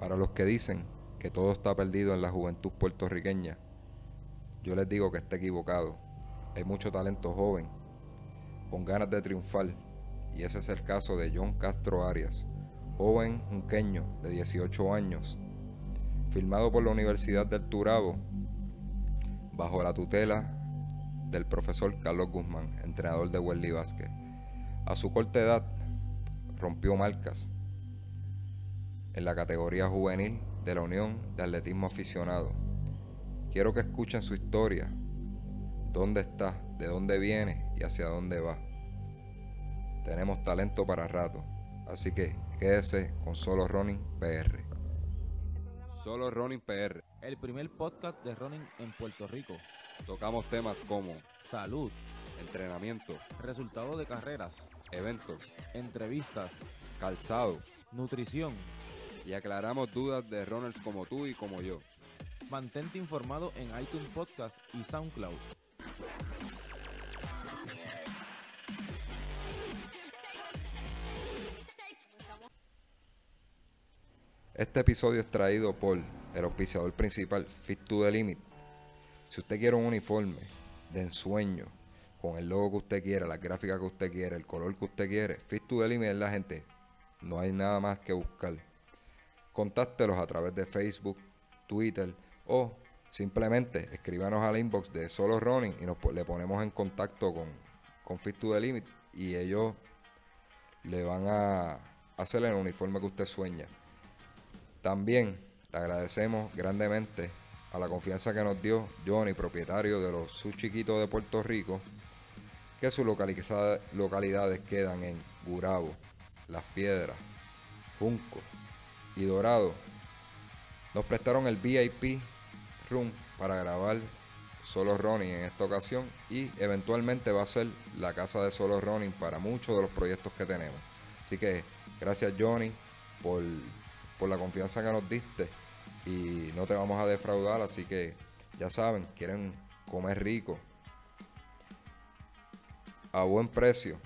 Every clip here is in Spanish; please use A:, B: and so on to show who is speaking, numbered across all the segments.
A: Para los que dicen que todo está perdido en la juventud puertorriqueña, yo les digo que está equivocado. Hay mucho talento joven, con ganas de triunfar, y ese es el caso de John Castro Arias, joven junqueño de 18 años, filmado por la Universidad del Turabo, bajo la tutela del profesor Carlos Guzmán, entrenador de Welly Vázquez. A su corta edad, rompió marcas en la categoría juvenil de la Unión de Atletismo Aficionado. Quiero que escuchen su historia, dónde está, de dónde viene y hacia dónde va. Tenemos talento para rato, así que quédese con Solo Running PR. Solo Running PR.
B: El primer podcast de running en Puerto Rico.
A: Tocamos temas como
B: Salud,
A: entrenamiento,
B: resultados de carreras,
A: eventos,
B: entrevistas,
A: calzado
B: nutrición.
A: Y aclaramos dudas de runners como tú y como yo.
B: Mantente informado en iTunes Podcast y SoundCloud.
A: Este episodio es traído por el auspiciador principal Fit to the Limit. Si usted quiere un uniforme de ensueño con el logo que usted quiere, la gráfica que usted quiere, el color que usted quiere, Fit to the Limit es la gente. No hay nada más que buscar. Contáctelos a través de Facebook, Twitter o simplemente escríbanos al inbox de Solo Running y nos, le ponemos en contacto con, con Fit to the Limit y ellos le van a hacer el uniforme que usted sueña. También le agradecemos grandemente a la confianza que nos dio Johnny, propietario de los Sus Chiquitos de Puerto Rico, que sus localidades quedan en Gurabo, Las Piedras, Junco y Dorado. Nos prestaron el VIP Room para grabar Solo Running en esta ocasión y eventualmente va a ser la casa de Solo Running para muchos de los proyectos que tenemos. Así que gracias Johnny por, por la confianza que nos diste y no te vamos a defraudar, así que ya saben, quieren comer rico a buen precio.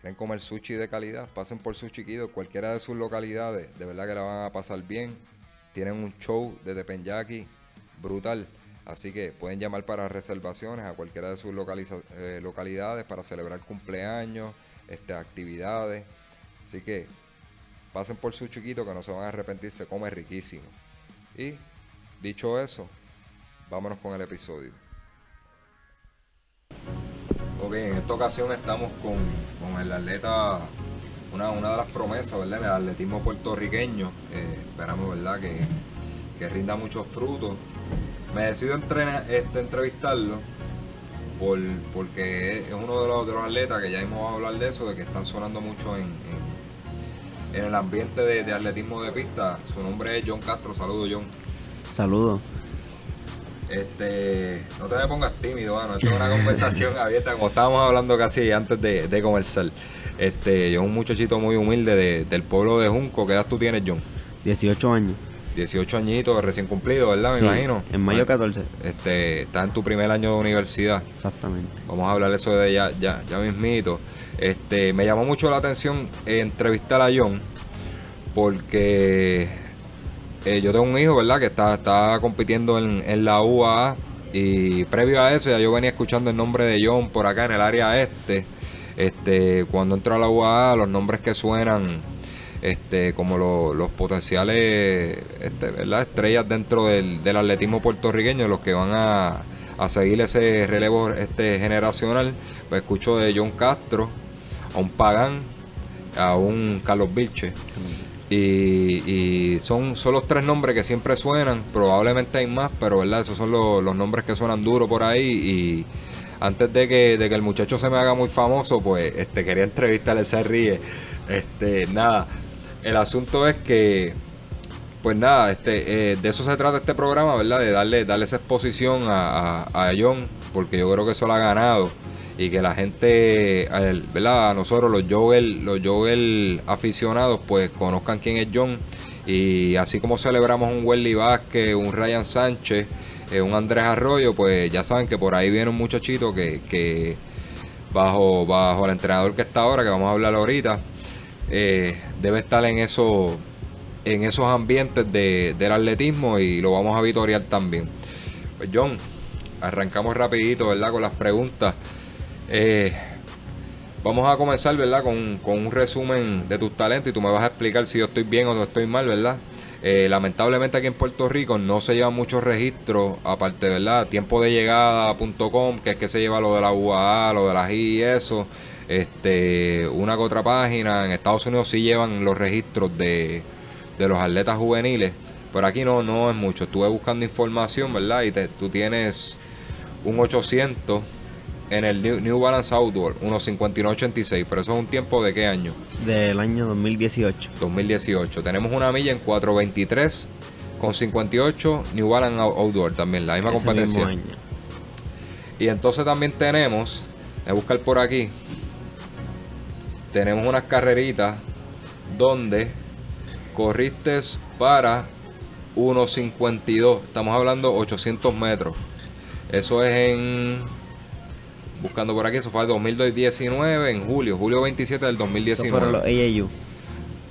A: Quieren comer sushi de calidad, pasen por Sushi Kido, cualquiera de sus localidades, de verdad que la van a pasar bien. Tienen un show de teppanyaki brutal, así que pueden llamar para reservaciones a cualquiera de sus eh, localidades para celebrar cumpleaños, este, actividades. Así que pasen por su chiquito que no se van a arrepentir, se come riquísimo. Y dicho eso, vámonos con el episodio. Ok, en esta ocasión estamos con, con el atleta, una, una de las promesas, ¿verdad? En el atletismo puertorriqueño. Eh, esperamos, ¿verdad? Que, que rinda muchos frutos. Me decido este, entrevistarlo por, porque es uno de los, de los atletas que ya hemos a hablar de eso, de que están sonando mucho en, en- en el ambiente de, de atletismo de pista. Su nombre es John Castro. Saludos, John.
C: Saludos.
A: Este, no te me pongas tímido, mano. Esto es una conversación abierta, como estábamos hablando casi antes de, de comenzar. Este, yo un muchachito muy humilde de- del pueblo de Junco. ¿Qué edad tú tienes, John?
C: 18 años.
A: 18 añitos, recién cumplido, ¿verdad? Me
C: Sí,
A: imagino.
C: En mayo
A: Ah,
C: 14.
A: Este, estás en tu primer año de universidad.
C: Exactamente.
A: Vamos a hablar de eso de ya, ya, ya mismito. Este, me llamó mucho la atención entrevistar a John porque eh, yo tengo un hijo, ¿verdad? Que está, está compitiendo en, en la UAA y previo a eso ya yo venía escuchando el nombre de John por acá en el área este. Este, cuando entro a la UAA, los nombres que suenan este, como lo- los potenciales este, ¿verdad? estrellas dentro del, del atletismo puertorriqueño, los que van a, a seguir ese relevo este, generacional, pues escucho de John Castro, a un Pagán, a un Carlos Vilche. Y, y son, son los tres nombres que siempre suenan, probablemente hay más, pero verdad, esos son los, los nombres que suenan duro por ahí y antes de que, de que el muchacho se me haga muy famoso, pues este quería entrevistarle, se ríe. Este, nada, el asunto es que, pues nada, este, eh, de eso se trata este programa, ¿verdad? De darle, darle esa exposición a, a, a John, porque yo creo que eso lo ha ganado. Y que la gente, ¿verdad? A nosotros, los Joel, los aficionados, pues conozcan quién es John. Y así como celebramos un Welly Vázquez, un Ryan Sánchez, eh, un Andrés Arroyo, pues ya saben que por ahí viene un muchachito que, bajo, bajo el entrenador que está ahora, que vamos a hablar ahorita, eh, debe estar en eso en esos ambientes de- del atletismo y lo vamos a vitorear también. Pues John, arrancamos rapidito, ¿verdad? Con las preguntas. Eh, vamos a comenzar, ¿verdad? Con, con un resumen de tus talentos y tú me vas a explicar si yo estoy bien o estoy mal, ¿verdad? Eh, lamentablemente aquí en Puerto Rico no se llevan muchos registros, aparte, ¿verdad? Tiempo de llegada.com, que es que se lleva lo de la UAA, lo de la GI y eso. Este, una que otra página. En Estados Unidos sí llevan los registros de, de los atletas juveniles. Pero aquí no, no es mucho. Estuve buscando información, ¿verdad? Y te- tú tienes un 800 en el New, Balance Outdoor, unos 59.86. Pero eso es un tiempo de qué año?
C: Del año 2018.
A: 2018. Tenemos una milla en 423 con 58 New Balance Out- Outdoor también, la misma
C: Ese
A: competencia.
C: mismo año.
A: Y entonces también tenemos, voy a buscar por aquí, tenemos unas carreritas donde corriste para 1.52, estamos hablando 800 metros. Eso es en, buscando por aquí, eso fue el 2019, en julio, julio 27 del
C: Eso fueron
A: 2019.
C: los AAU.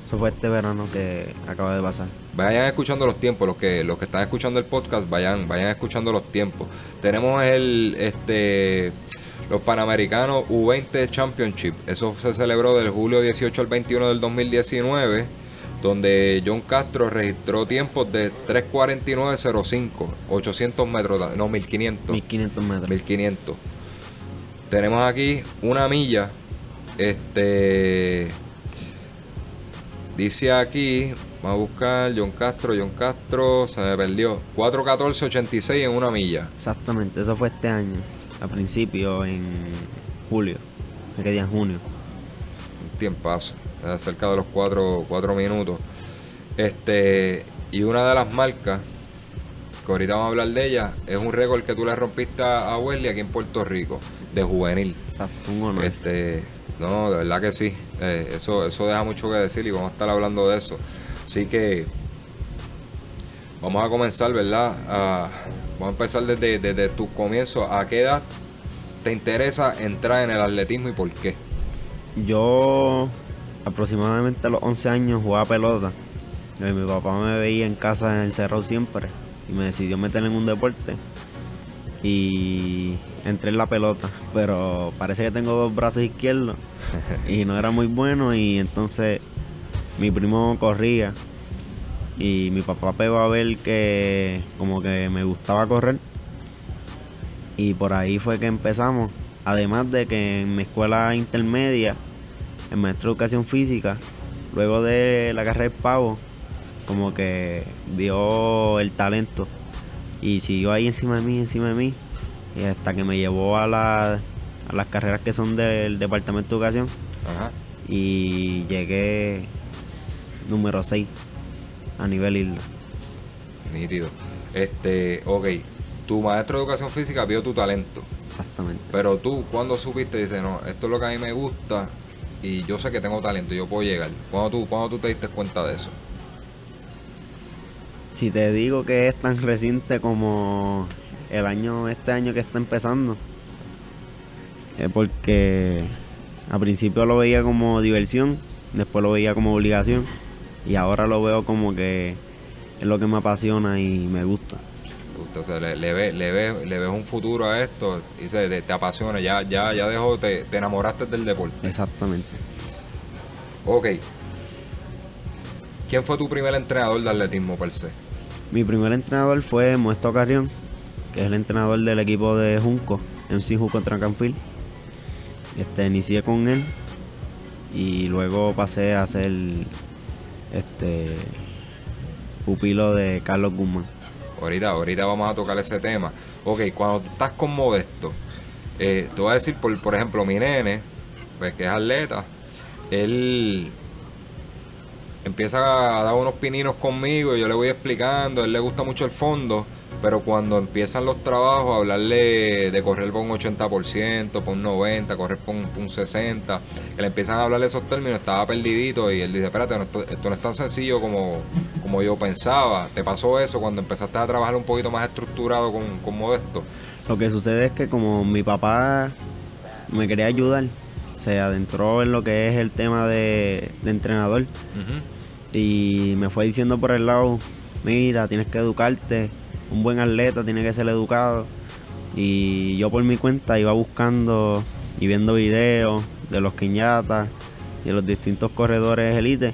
C: Eso fue este verano que acaba de pasar.
A: Vayan escuchando los tiempos, los que los que están escuchando el podcast, vayan vayan escuchando los tiempos. Tenemos el este los Panamericanos U20 Championship. Eso se celebró del julio 18 al 21 del 2019, donde John Castro registró tiempos de 349.05, 800 metros, no 1500.
C: 1500 metros.
A: 1500. Tenemos aquí una milla. Este. Dice aquí. Vamos a buscar John Castro. John Castro se me perdió. 414.86 en una milla.
C: Exactamente, eso fue este año. A principio, en julio. ¿Qué día? En junio.
A: Un tiempazo. Cerca de los 4 minutos. Este. Y una de las marcas. Que ahorita vamos a hablar de ella. Es un récord que tú le rompiste a Wesley aquí en Puerto Rico. De juvenil.
C: Exacto, un honor.
A: Este, no, de verdad que sí. Eh, eso, eso deja mucho que decir y vamos a estar hablando de eso. Así que vamos a comenzar, ¿verdad? Vamos a empezar desde, desde tu comienzo. ¿A qué edad te interesa entrar en el atletismo y por qué?
C: Yo aproximadamente a los 11 años jugaba pelota. Y mi papá me veía en casa encerrado siempre y me decidió meter en un deporte. Y entré en la pelota, pero parece que tengo dos brazos izquierdos y no era muy bueno y entonces mi primo corría y mi papá pegó a ver que como que me gustaba correr y por ahí fue que empezamos. Además de que en mi escuela intermedia, el maestro de educación física, luego de la carrera del pavo, como que vio el talento y siguió ahí encima de mí, encima de mí, y hasta que me llevó a, la- a las carreras que son del departamento de educación
A: Ajá.
C: y llegué número 6 a nivel isla.
A: Nítido. Este, ok. Tu maestro de educación física vio tu talento.
C: Exactamente.
A: Pero tú, cuando supiste, dices, no, esto es lo que a mí me gusta y yo sé que tengo talento, yo puedo llegar. ¿Cuándo tú, cuando tú te diste cuenta de eso?
C: Si te digo que es tan reciente como el año, este año que está empezando, es porque a principio lo veía como diversión, después lo veía como obligación y ahora lo veo como que es lo que me apasiona y me gusta.
A: O sea, le, le, ve- le, ve- le ves un futuro a esto y se, te, te apasiona, ya, ya, ya dejó, te, te enamoraste del deporte.
C: Exactamente.
A: Ok. ¿Quién fue tu primer entrenador de atletismo per se?
C: Mi primer entrenador fue Moesto Carrión, que es el entrenador del equipo de Junco, MC Junco Trancampil. Este, inicié con él y luego pasé a ser este pupilo de Carlos Guzmán.
A: Ahorita, ahorita vamos a tocar ese tema. Ok, cuando estás con Modesto, eh, te voy a decir, por, por ejemplo, mi nene, pues que es atleta, él empieza a dar unos pininos conmigo y yo le voy explicando, a él le gusta mucho el fondo, pero cuando empiezan los trabajos, hablarle de correr por un 80%, por un 90%, correr por un, por un 60%, que le empiezan a hablar esos términos, estaba perdidito y él dice, espérate, esto, esto no es tan sencillo como, como yo pensaba. ¿Te pasó eso cuando empezaste a trabajar un poquito más estructurado con, con Modesto?
C: Lo que sucede es que como mi papá me quería ayudar, se adentró en lo que es el tema de, de entrenador. Y me fue diciendo por el lado, mira, tienes que educarte, un buen atleta tiene que ser educado. Y yo por mi cuenta iba buscando y viendo videos de los quiñatas y de los distintos corredores elite.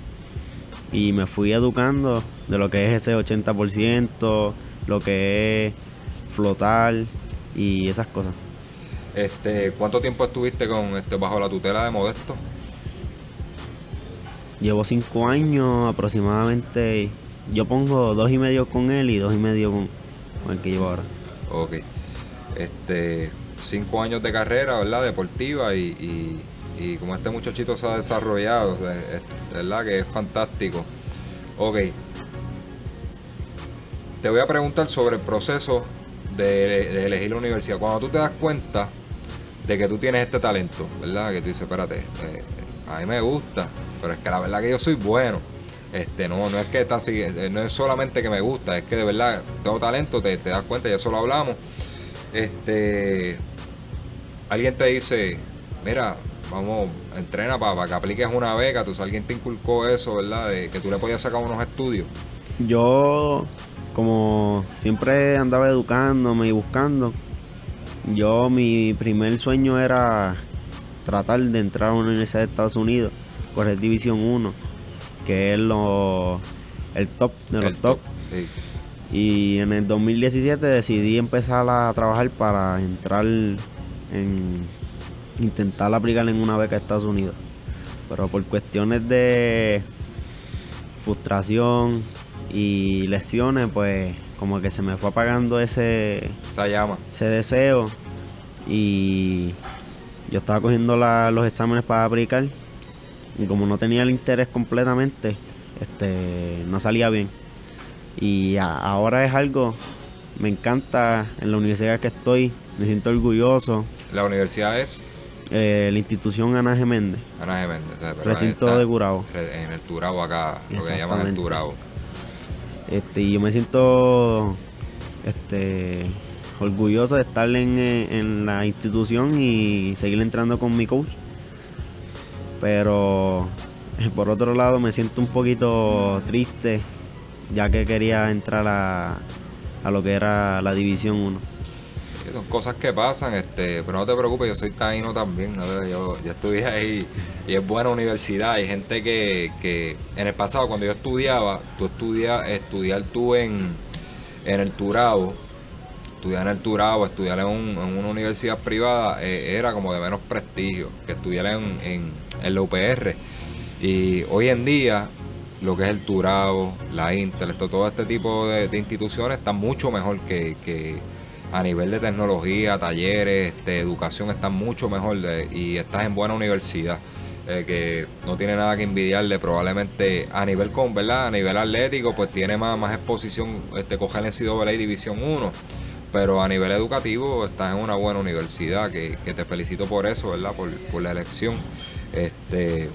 C: Y me fui educando de lo que es ese 80%, lo que es flotar y esas cosas.
A: Este, ¿Cuánto tiempo estuviste con este bajo la tutela de Modesto?
C: Llevo cinco años aproximadamente. Yo pongo dos y medio con él y dos y medio con, con el que llevo ahora.
A: Ok. Este, cinco años de carrera, ¿verdad? Deportiva y, y, y como este muchachito se ha desarrollado, de- es- ¿verdad? Que es fantástico. Ok. Te voy a preguntar sobre el proceso de, de elegir la universidad. Cuando tú te das cuenta de que tú tienes este talento, ¿verdad? Que tú dices, espérate, eh, a mí me gusta, pero es que la verdad que yo soy bueno. Este, no, no es que así, eh, no es solamente que me gusta, es que de verdad tengo talento, te, das cuenta, ya eso lo hablamos. Este, alguien te dice, mira, vamos, entrena para que apliques una beca, tú alguien te inculcó eso, ¿verdad? De que tú le podías sacar unos estudios.
C: Yo, como siempre andaba educándome y buscando, yo mi primer sueño era tratar de entrar a una universidad de Estados Unidos, correr División 1, que es lo, el top de los
A: El
C: top.
A: Sí.
C: Y en el 2017 decidí empezar a trabajar para entrar en intentar aplicar en una beca de Estados Unidos. Pero por cuestiones de frustración y lesiones, pues como que se me fue apagando ese,
A: Esa llama.
C: ese deseo. Y yo estaba cogiendo la- los exámenes para aplicar. Y como no tenía el interés completamente, este, no salía bien. Y a- ahora es algo, me encanta en la universidad que estoy, me siento orgulloso.
A: La universidad es
C: Eh, la institución Ana G. Méndez,
A: Ana G. Méndez,
C: recinto
A: está
C: de Curabo.
A: re- En el Turabo acá, lo que llaman el. Turabo.
C: Este, y yo me siento este, orgulloso de estar en, eh, en la institución y seguir entrando con mi coach. Pero eh, por otro lado me siento un poquito triste ya que quería entrar a, a lo que era la División 1.
A: Son cosas que pasan, este, pero no te preocupes, yo soy taíno también, ¿no? yo, estudié ahí y es buena universidad. Hay gente que, que en el pasado, cuando yo estudiaba, tú estudias, estudiar tú en, en el Turabo, estudiar en el Turabo, estudiar en, un- en una universidad privada, eh, era como de menos prestigio que estudiar en, en, en la UPR. Y hoy en día, lo que es el Turabo, la Intel, todo este tipo de, instituciones están mucho mejor que a nivel de tecnología, talleres, este, educación, están mucho mejor y estás en buena universidad. eh, que no tiene nada que envidiarle probablemente a nivel con verdad a nivel atlético pues tiene más, exposición este coger en NCAA División 1 pero a nivel educativo estás en una buena universidad que, que te felicito por eso verdad por, por la elección este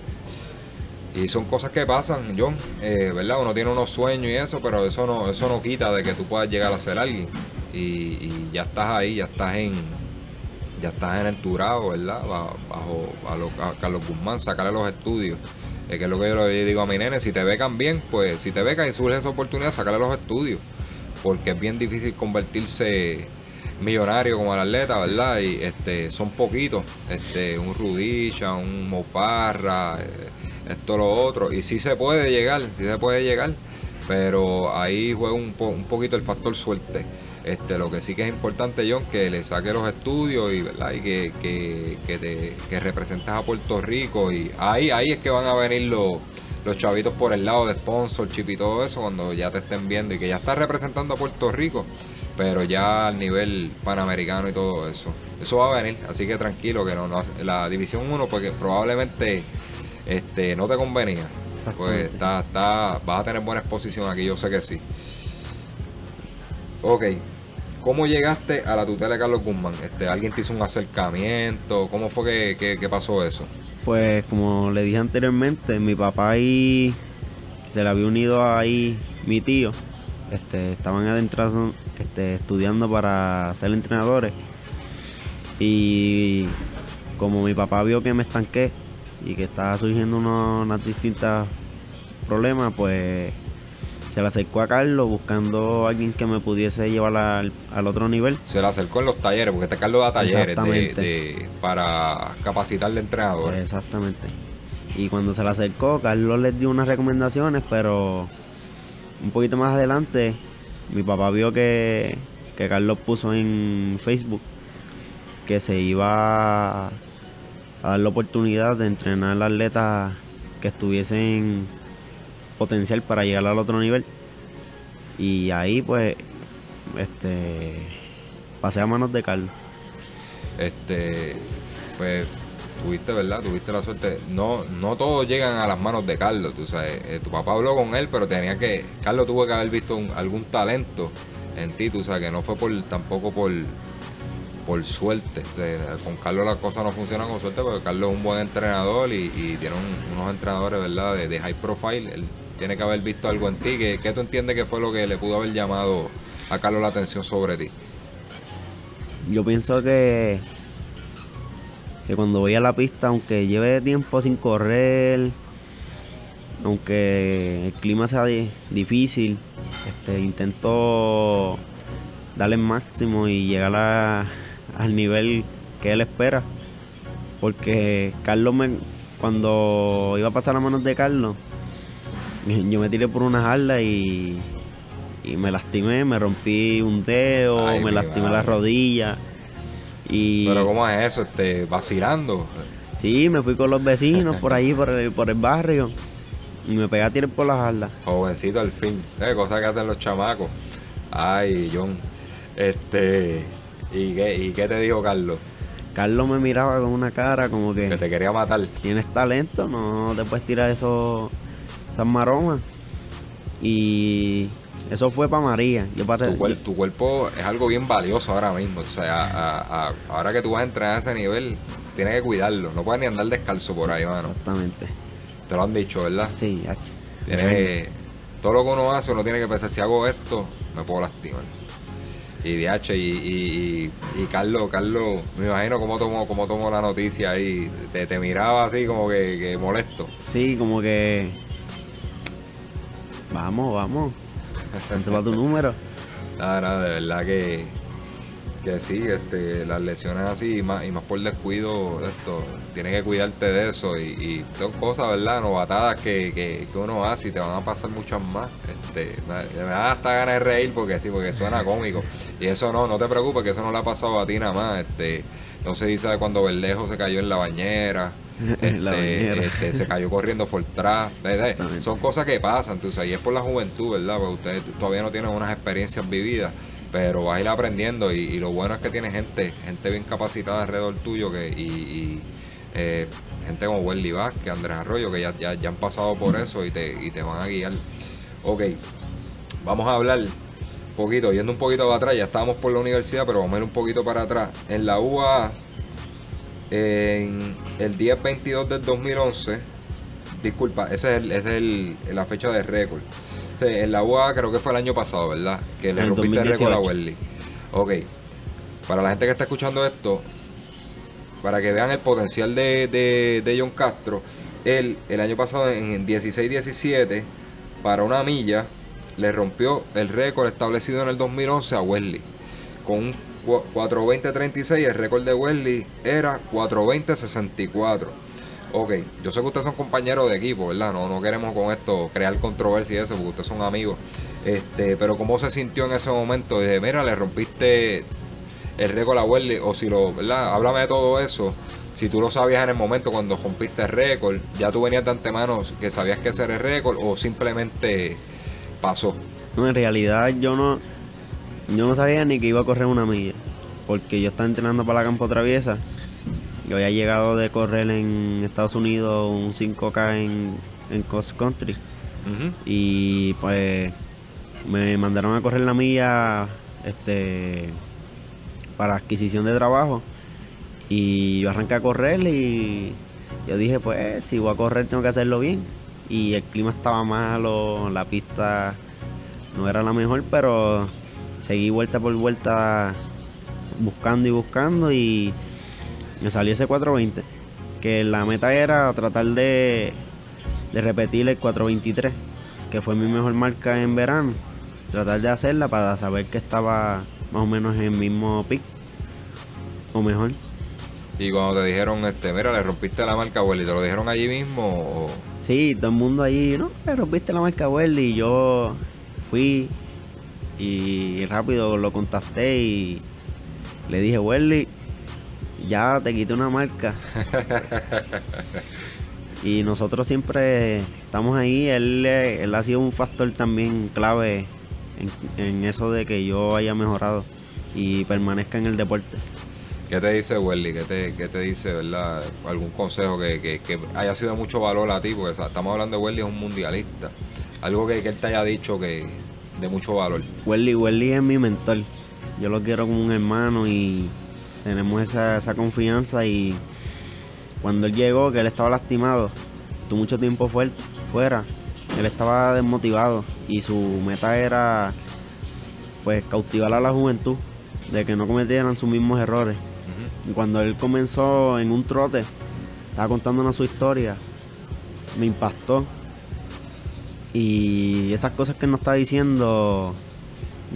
A: y son cosas que pasan, John, eh, ¿verdad? Uno tiene unos sueños y eso, pero eso no, eso no quita de que tú puedas llegar a ser alguien. Y, ya estás ahí, ya estás en, ya estás en el Turado, ¿verdad? Ba- Bajo, a, lo- a Carlos Guzmán, sacarle los estudios. Eh, que es lo que yo le digo a mi nene, si te becan bien, pues si te becan y surge esa oportunidad, sacarle los estudios. Porque es bien difícil convertirse millonario como el atleta, ¿verdad? Y este, son poquitos, este, un Rudisha, un Mofarra, eh, esto, lo otro. Y sí se puede llegar, sí se puede llegar, pero ahí juega un poquito el factor suerte. Este, lo que sí que es importante, John, que le saque los estudios y, ¿verdad? y que, que, que, te, que representes a Puerto Rico. Y ahí, ahí es que van a venir los, los chavitos por el lado de sponsorship y todo eso, cuando ya te estén viendo y que ya estás representando a Puerto Rico, pero ya al nivel panamericano y todo eso. Eso va a venir, así que tranquilo, que no, no la División 1, porque probablemente este, no te convenía. Pues está, está, vas a tener buena exposición aquí, yo sé que sí. Ok, ¿cómo llegaste a la tutela de Carlos Guzmán? Este, ¿Alguien te hizo un acercamiento? ¿Cómo fue que, que- pasó eso?
C: Pues como le dije anteriormente, mi papá y se le había unido ahí mi tío. Este, estaban adentrados este, estudiando para ser entrenadores. Y como mi papá vio que me estanqué y que estaba surgiendo uno- unas distintas problema, pues se le acercó a Carlos buscando a alguien que me pudiese llevar al, al otro nivel.
A: Se le acercó en los talleres, porque este Carlos da talleres de,
C: Exactamente.
A: de- para capacitar de entrenadores.
C: Exactamente. Y cuando se le acercó, Carlos les dio unas recomendaciones, pero un poquito más adelante, mi papá vio que, que Carlos puso en Facebook que se iba a dar la oportunidad de entrenar atletas que estuviesen potencial para llegar al otro nivel. Y ahí pues este pasé a manos de Carlos.
A: Este, pues tuviste, ¿verdad? Tuviste la suerte. No, no todos llegan a las manos de Carlos, tú sabes. Eh, tu papá habló con él, pero tenía que, Carlos tuvo que haber visto un- algún talento en ti, tú sabes, que no fue por tampoco por por suerte. Con Carlos las cosas no funcionan con suerte porque Carlos es un buen entrenador y, y tiene un- unos entrenadores, ¿verdad? De, high profile. Tiene que haber visto algo en ti. ¿Qué, qué tú entiendes que fue lo que le pudo haber llamado a Carlos la atención sobre ti?
C: Yo pienso que, que cuando voy a la pista, aunque lleve tiempo sin correr, aunque el clima sea di- difícil, este, intento darle el máximo y llegar a- al nivel que él espera. Porque Carlos me, cuando iba a pasar a manos de Carlos, yo me tiré por una jarda y, y me lastimé, me rompí un dedo,
A: Ay,
C: me lastimé
A: madre.
C: la rodilla. Y
A: Pero ¿cómo es eso? Este, vacilando.
C: sí, me fui con los vecinos por ahí, por el, por el barrio. Y me pegué a tirar por la jarda.
A: Jovencito al fin. ¿Sabes? Cosas que hacen los chamacos. Ay, John. Este. ¿Y qué, ¿Y qué te dijo Carlos?
C: Carlos me miraba con una cara como
A: Que
C: que
A: te quería matar.
C: tienes talento, no te puedes tirar eso, maromas. Y eso fue para María. Yo para,
A: Tu, cuer- tu cuerpo es algo bien valioso ahora mismo. O sea, a- a- ahora que tú vas a entrenar a ese nivel, tienes que cuidarlo. No puedes ni andar descalzo por ahí, mano.
C: Exactamente.
A: Te lo han dicho, ¿verdad?
C: Sí, hacho.
A: Tienes, todo lo que uno hace, uno tiene que pensar, si hago esto, me puedo lastimar. Y DH, y, y, y, y Carlos, Carlos, me imagino cómo tomó, cómo tomó la noticia ahí. Te, te miraba así como que, que molesto.
C: Sí, como que. Vamos, vamos. Para tu número.
A: Nada, nada, de verdad que, que sí, este, las lesiones así, y más, y más por descuido, esto, tienes que cuidarte de eso y, son cosas, ¿verdad? Novatadas que, que, que uno hace y te van a pasar muchas más. Este, me, da hasta ganas de reír porque sí, porque suena cómico. Y eso no, no te preocupes, que eso no le ha pasado a ti nada más. Este, no si sabes cuando Verdejo se cayó en la bañera. Este, este, se cayó corriendo por.
C: Exactamente.
A: Son cosas que pasan, tú sabes, y es por la juventud, ¿verdad? Porque ustedes todavía no tienen unas experiencias vividas, pero vas a ir aprendiendo y, y lo bueno es que tienes gente, gente bien capacitada alrededor tuyo que, y, y, eh, gente como Welly Vázquez, Andrés Arroyo, que ya, ya, ya han pasado por eso y te, y te van a guiar. Ok, vamos a hablar un poquito, yendo un poquito para atrás, ya estábamos por la universidad, pero vamos a ir un poquito para atrás. En la UA, en el 10-22 del 2011, disculpa, esa es, el- esa es el- la fecha de récord. En la UA creo que fue el año pasado, ¿verdad? Que le
C: el
A: rompiste el récord a
C: 2018.
A: Welly. Ok, para la gente que está escuchando esto, para que vean el potencial de, de, de John Castro, él el año pasado en 16-17, para una milla, le rompió el récord establecido en el 2011 a Wesley. Con un 420-36, el récord de Wesley era 420-64. Ok, yo sé que ustedes son compañeros de equipo, ¿verdad? No, queremos con esto crear controversia y eso, porque ustedes son amigos. Este, pero ¿cómo se sintió en ese momento? Dije, mira, le rompiste el récord a Wesley, o si lo, ¿verdad? Háblame de todo eso. Si tú lo sabías en el momento cuando rompiste el récord, ya tú venías de antemano que sabías que ese era el récord, o simplemente pasó.
C: En realidad yo no, yo no sabía ni que iba a correr una milla, porque yo estaba entrenando para la campo traviesa. Yo había llegado de correr en Estados Unidos un 5K en, en cross country. Y pues me mandaron a correr la milla este para adquisición de trabajo. Y yo arranqué a correr y yo dije pues si voy a correr tengo que hacerlo bien. Y el clima estaba malo, la pista no era la mejor pero seguí vuelta por vuelta buscando y buscando y me salió ese 420 que la meta era tratar de de repetir el 423, que fue mi mejor marca en verano. Tratar de hacerla para saber que estaba más o menos en el mismo pick o mejor.
A: Y cuando te dijeron, este, mira, le rompiste la marca Welly, ¿te lo dijeron allí mismo? O...
C: Sí, todo el mundo allí, no, le rompiste la marca Welly y yo fui y rápido lo contacté y le dije, Welly, ya te quité una marca. y nosotros siempre estamos ahí, él, él ha sido un factor también clave en, en eso de que yo haya mejorado y permanezca en el deporte.
A: ¿Qué te dice Welly? ¿Qué te, qué te dice, verdad? ¿Algún consejo que, que, que haya sido mucho valor a ti? Porque estamos hablando de Welly, es un mundialista. Algo que, que él te haya dicho que de mucho valor.
C: Welly, Welly es mi mentor. Yo lo quiero como un hermano y tenemos esa, esa confianza y cuando él llegó, que él estaba lastimado, tuvo mucho tiempo fuer- fuera, él estaba desmotivado y su meta era pues cautivar a la juventud de que no cometieran sus mismos errores. Y cuando él comenzó en un trote, estaba contándonos su historia, me impactó. Y esas cosas que él nos estaba diciendo,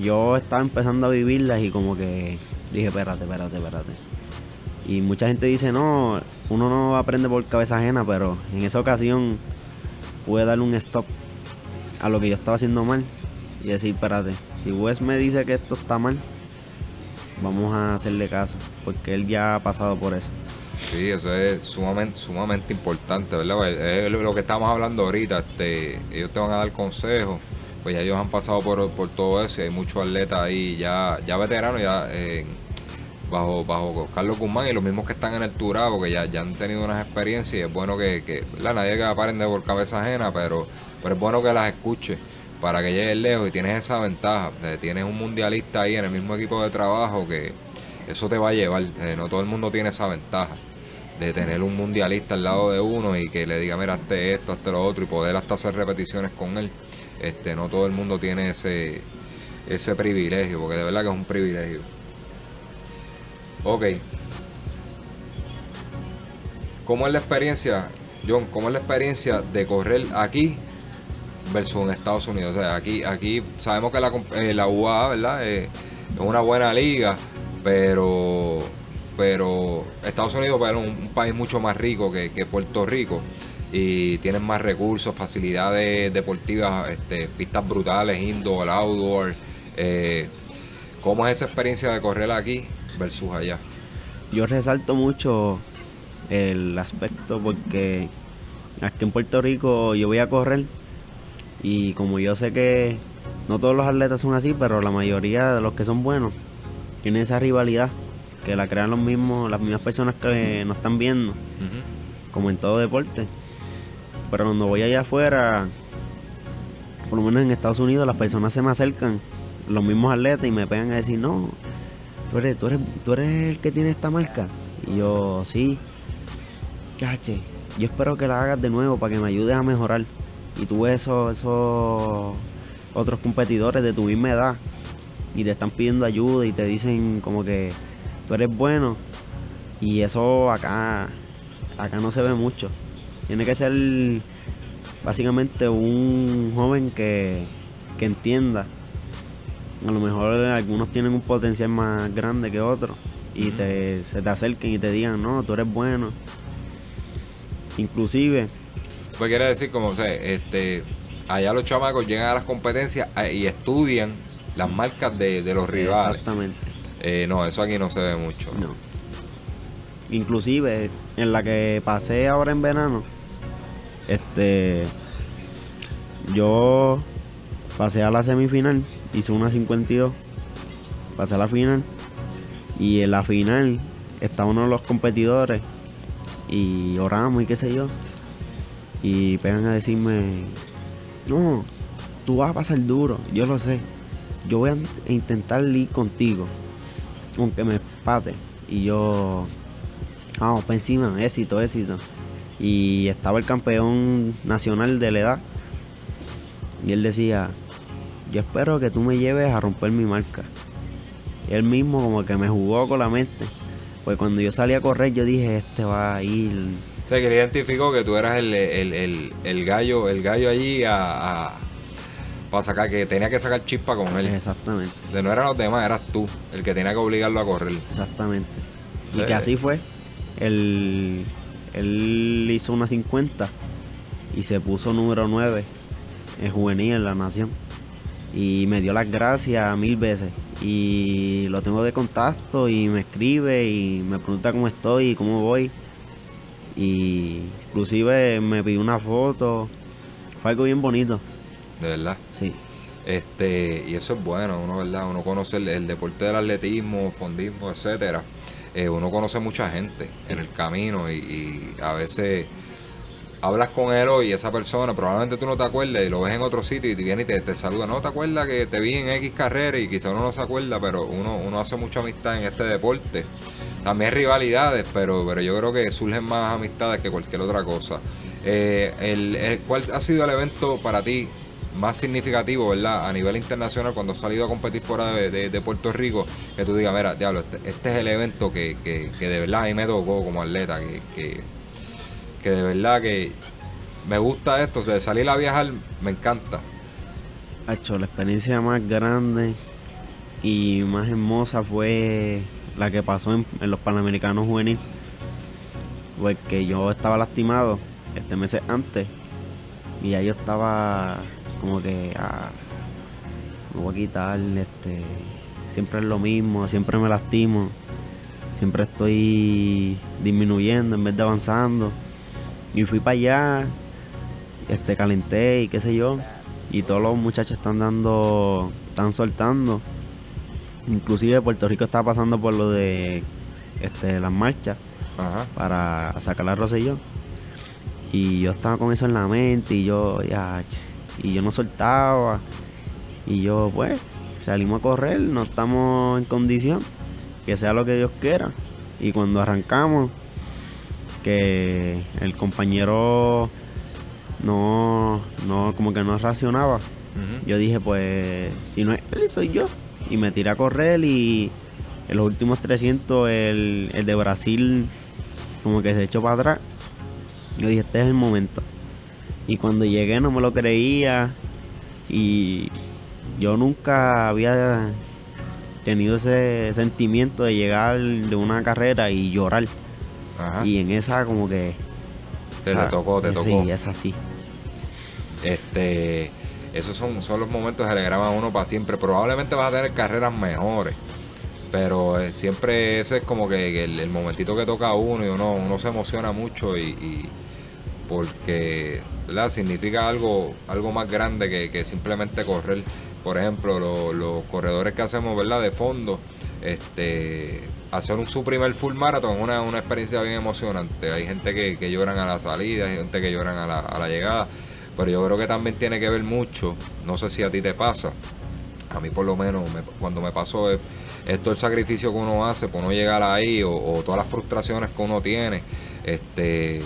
C: yo estaba empezando a vivirlas y como que dije, espérate, espérate, espérate. Y mucha gente dice, no, uno no aprende por cabeza ajena, pero en esa ocasión pude darle un stop a lo que yo estaba haciendo mal y decir, espérate, si Wes me dice que esto está mal, vamos a hacerle caso, porque él ya ha pasado por eso.
A: Sí, eso es sumamente, sumamente importante, ¿verdad? Pues, Es lo que estamos hablando ahorita, este, ellos te van a dar consejos, pues ya ellos han pasado por, por todo eso y hay muchos atletas ahí ya, ya veteranos, ya bajo, bajo Carlos Guzmán y los mismos que están en el Turabo, que ya, ya han tenido unas experiencias y es bueno que, que ¿verdad? nadie que aprende por cabeza ajena, pero, pero es bueno que las escuche para que lleguen lejos y tienes esa ventaja, tienes un mundialista ahí en el mismo equipo de trabajo que eso te va a llevar, eh, no todo el mundo tiene esa ventaja de tener un mundialista al lado de uno y que le diga, mira, hazte esto, hazte lo otro y poder hasta hacer repeticiones con él. Este, no todo el mundo tiene ese, ese privilegio, porque de verdad que es un privilegio. Ok. ¿Cómo es la experiencia, John? ¿Cómo es la experiencia de correr aquí versus en Estados Unidos? O sea, aquí, aquí sabemos que la, eh, la UA, ¿verdad? Eh, es una buena liga, pero pero Estados Unidos es un, país mucho más rico que, que Puerto Rico y tienen más recursos, facilidades deportivas, este, pistas brutales, indoor, outdoor. Eh, ¿Cómo es esa experiencia de correr aquí versus allá?
C: Yo resalto mucho el aspecto porque aquí en Puerto Rico yo voy a correr y como yo sé que no todos los atletas son así, pero la mayoría de los que son buenos tienen esa rivalidad que la crean los mismos, las mismas personas que nos están viendo, como en todo deporte. Pero cuando voy allá afuera, por lo menos en Estados Unidos, las personas se me acercan, los mismos atletas, y me pegan a decir, no, tú eres, tú eres, tú eres el que tiene esta marca. Y yo, sí, cache, yo espero que la hagas de nuevo para que me ayudes a mejorar. Y tú ves esos, esos otros competidores de tu misma edad y te están pidiendo ayuda y te dicen como que tú eres bueno y eso acá acá no se ve mucho. Tiene que ser básicamente un joven que, que entienda. A lo mejor algunos tienen un potencial más grande que otros y te, se te acerquen y te digan, no, tú eres bueno. Inclusive,
A: Pues quiere decir, como, o sea, este, allá los chamacos llegan a las competencias eh, y estudian las marcas de, de los rivales.
C: exactamente.
A: Eh, no, eso aquí no se ve mucho.
C: No. Inclusive en la que pasé ahora en verano, este, yo pasé a la semifinal, hice una 52, pasé a la final y en la final está uno de los competidores y oramos y qué sé yo y pegan a decirme, no, tú vas a pasar duro, yo lo sé, yo voy a intentar ir contigo aunque me empate. Y yo, vamos para encima, éxito, éxito. Y estaba el campeón nacional de la edad. Y él decía, yo espero que tú me lleves a romper mi marca. Él mismo como que me jugó con la mente. Pues cuando yo salí a correr yo dije, este va a ir
A: O sea, que identificó que tú eras el, el, el, el gallo, el gallo allí a, a- para sacar, que tenía que sacar chispa con él.
C: Exactamente,
A: De no eran los demás, eras tú, el que tenía que obligarlo a correr.
C: exactamente. Y
A: Sí.
C: que así fue. Él, él hizo una 50 y se puso número 9 en juvenil en la nación. Y me dio las gracias mil veces. Y lo tengo de contacto y me escribe y me pregunta cómo estoy y cómo voy. Y inclusive me pidió una foto. Fue algo bien bonito.
A: De verdad.
C: Sí,
A: Este, y eso es bueno, uno, ¿verdad? Uno conoce el, el deporte del atletismo, fondismo, etcétera. Eh, uno conoce mucha gente en el camino y, y a veces hablas con él hoy y esa persona, probablemente tú no te acuerdes y lo ves en otro sitio y te viene y te, te saluda. No te acuerdas que te vi en X carrera y quizá uno no se acuerda, pero uno, uno hace mucha amistad en este deporte. También rivalidades, pero, pero yo creo que surgen más amistades que cualquier otra cosa. Eh, el, el- ¿Cuál ha sido el evento para ti más significativo, verdad, a nivel internacional cuando has salido a competir fuera de, Puerto Rico? Que tú digas, mira, diablo, este, este es el evento que, que, de verdad a mí me tocó como atleta, que, que, de verdad que me gusta esto, de salir a viajar me encanta.
C: Hacho, la experiencia más grande y más hermosa fue la que pasó en, los Panamericanos Juvenil. Porque yo estaba lastimado este meses antes y ya yo estaba como que ah, me voy a quitar, este, siempre es lo mismo, siempre me lastimo, siempre estoy disminuyendo en vez de avanzando. Y fui para allá, este, calenté y qué sé yo. Y todos los muchachos están dando, están soltando. Inclusive Puerto Rico está pasando por lo de este, las marchas
A: Ajá.
C: para sacar a Rosellón. Y yo estaba con eso en la mente y yo ya y yo no soltaba. Y yo pues salimos a correr, no estamos en condición, que sea lo que Dios quiera. Y cuando arrancamos, que el compañero no, no como que no racionaba. Yo dije, pues, si no es él, soy yo. Y me tiré a correr y en los últimos 300 el, el de Brasil como que se echó para atrás. Yo dije, este es el momento. Y cuando llegué no me lo creía. Y yo nunca había tenido ese sentimiento de llegar de una carrera y llorar.
A: Ajá.
C: Y en esa como que...
A: Te- te
C: o sea,
A: tocó, te
C: sí,
A: tocó.
C: es así.
A: Este, esos son, son los momentos que le graban a uno para siempre. Probablemente vas a tener carreras mejores. Pero eh, siempre ese es como que, que el, el momentito que toca a uno y uno, uno se emociona mucho y, y porque ¿verdad? significa algo, algo más grande que, simplemente correr. Por ejemplo, lo- los corredores que hacemos ¿verdad? de fondo, este, hacer un su primer full marathon es una, una experiencia bien emocionante. Hay gente que, lloran a la salida, hay gente que lloran a la, llegada. Pero yo creo que también tiene que ver mucho, no sé si a ti te pasa, a mí por lo menos me- cuando me pasó es, es todo el sacrificio que uno hace por no llegar ahí o, o todas las frustraciones que uno tiene. Este,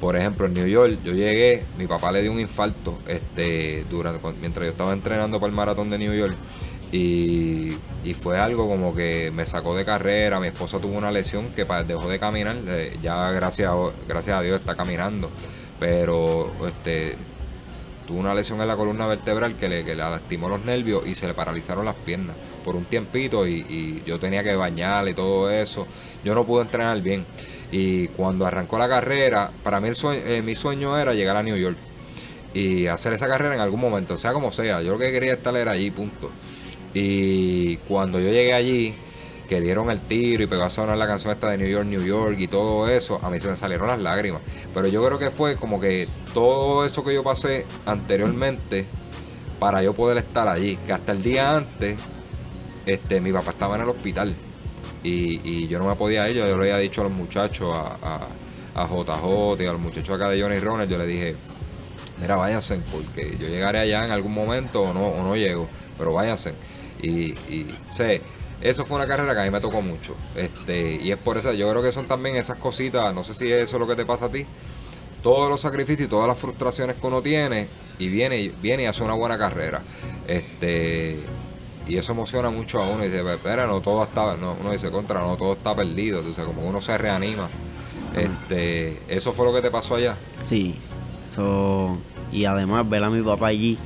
A: por ejemplo, en New York yo llegué, mi papá le dio un infarto este, durante, mientras yo estaba entrenando para el maratón de New York y, fue algo como que me sacó de carrera, mi esposa tuvo una lesión que dejó de caminar, eh, ya gracias a, Dios está caminando, pero este tuvo una lesión en la columna vertebral que le, lastimó los nervios y se le paralizaron las piernas por un tiempito y, yo tenía que bañar y todo eso. Yo no pude entrenar bien. Y cuando arrancó la carrera, para mí eh, mi sueño era llegar a New York y hacer esa carrera en algún momento, sea como sea. Yo lo que quería estar era allí, punto. Y cuando yo llegué allí, que dieron el tiro y pegó a sonar la canción esta de New York, New York y todo eso, a mí se me salieron las lágrimas. Pero yo creo que fue como que todo eso que yo pasé anteriormente para yo poder estar allí. Que hasta el día antes, este, mi papá estaba en el hospital y, yo no me podía ir. Yo, le había dicho a los muchachos, a, a, a JJ y a los acá de Johnny Runner, yo le dije, mira, váyanse, porque yo llegaré allá en algún momento o no, o no llego, pero váyanse. Y, y sé, eso fue una carrera que a mí me tocó mucho. Este, y es por eso, yo creo que son también esas cositas, no sé si eso es lo que te pasa a ti, todos los sacrificios y todas las frustraciones que uno tiene y viene, viene y hace una buena carrera. Este, y eso emociona mucho a uno y dice, espera, no todo está, no, uno dice contra, no todo está perdido, entonces como uno se reanima. Este, ¿Eso fue lo que te pasó allá?
C: Sí. So, y además ver a mi papá allí.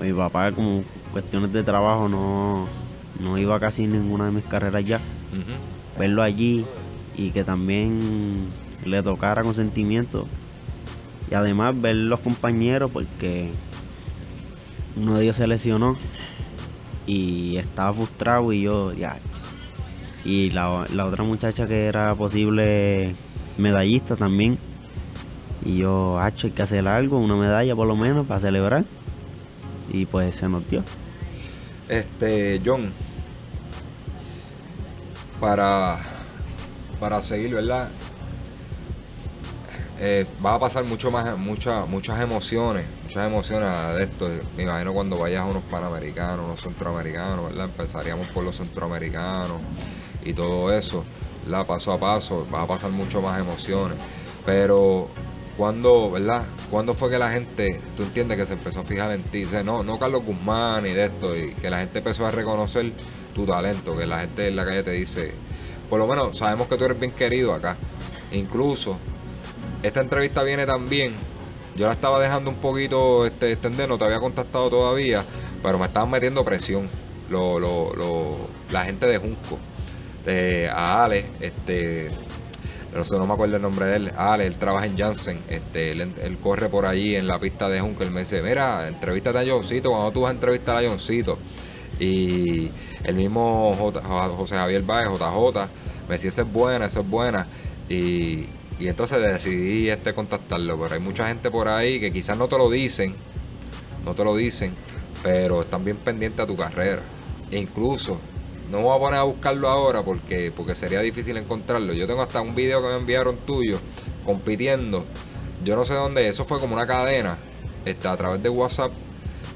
C: Mi papá como cuestiones de trabajo no, no iba casi en ninguna de mis carreras ya. Verlo allí y que también le tocara con sentimiento. Y además ver los compañeros porque uno de ellos se lesionó y estaba frustrado y yo, ya. Y la, la otra muchacha que era posible medallista también. Y yo, hacho, hay que hacer algo, una medalla por lo menos para celebrar. Y pues se nos dio.
A: Este, John, para, para seguir, ¿verdad? Eh, va a pasar mucho más, muchas muchas emociones, muchas emociones de esto. Me imagino cuando vayas a unos panamericanos, unos centroamericanos, ¿verdad? Empezaríamos por los centroamericanos y todo eso, ¿verdad? Paso a paso, va a pasar mucho más emociones. Pero, cuando, ¿verdad? ¿Cuándo fue que la gente, tú entiendes que se empezó a fijar en ti? O no, no Carlos Guzmán y de esto, y que la gente empezó a reconocer tu talento, que la gente en la calle te dice, por lo menos sabemos que tú eres bien querido acá. Incluso, esta entrevista viene también, yo la estaba dejando un poquito este, extender, no te había contactado todavía, pero me estaban metiendo presión lo, lo, lo- la gente de Junco, a Ale, este, no sé, no me acuerdo el nombre de él, Ale, él trabaja en Janssen, este, él, él corre por allí en la pista de Junco, él me dice, mira, entrevístate a Johncito, cuando tú vas a entrevistar a Johncito, y el mismo J- José Javier Báez, JJ, me decía, esa es buena, esa es buena. Y, y entonces decidí este contactarlo. Pero hay mucha gente por ahí que quizás no te lo dicen, no te lo dicen, pero están bien pendientes a tu carrera. E incluso, no me voy a poner a buscarlo ahora porque, porque sería difícil encontrarlo. Yo tengo hasta un video que me enviaron tuyo compitiendo. Yo no sé dónde, eso fue como una cadena este, a través de WhatsApp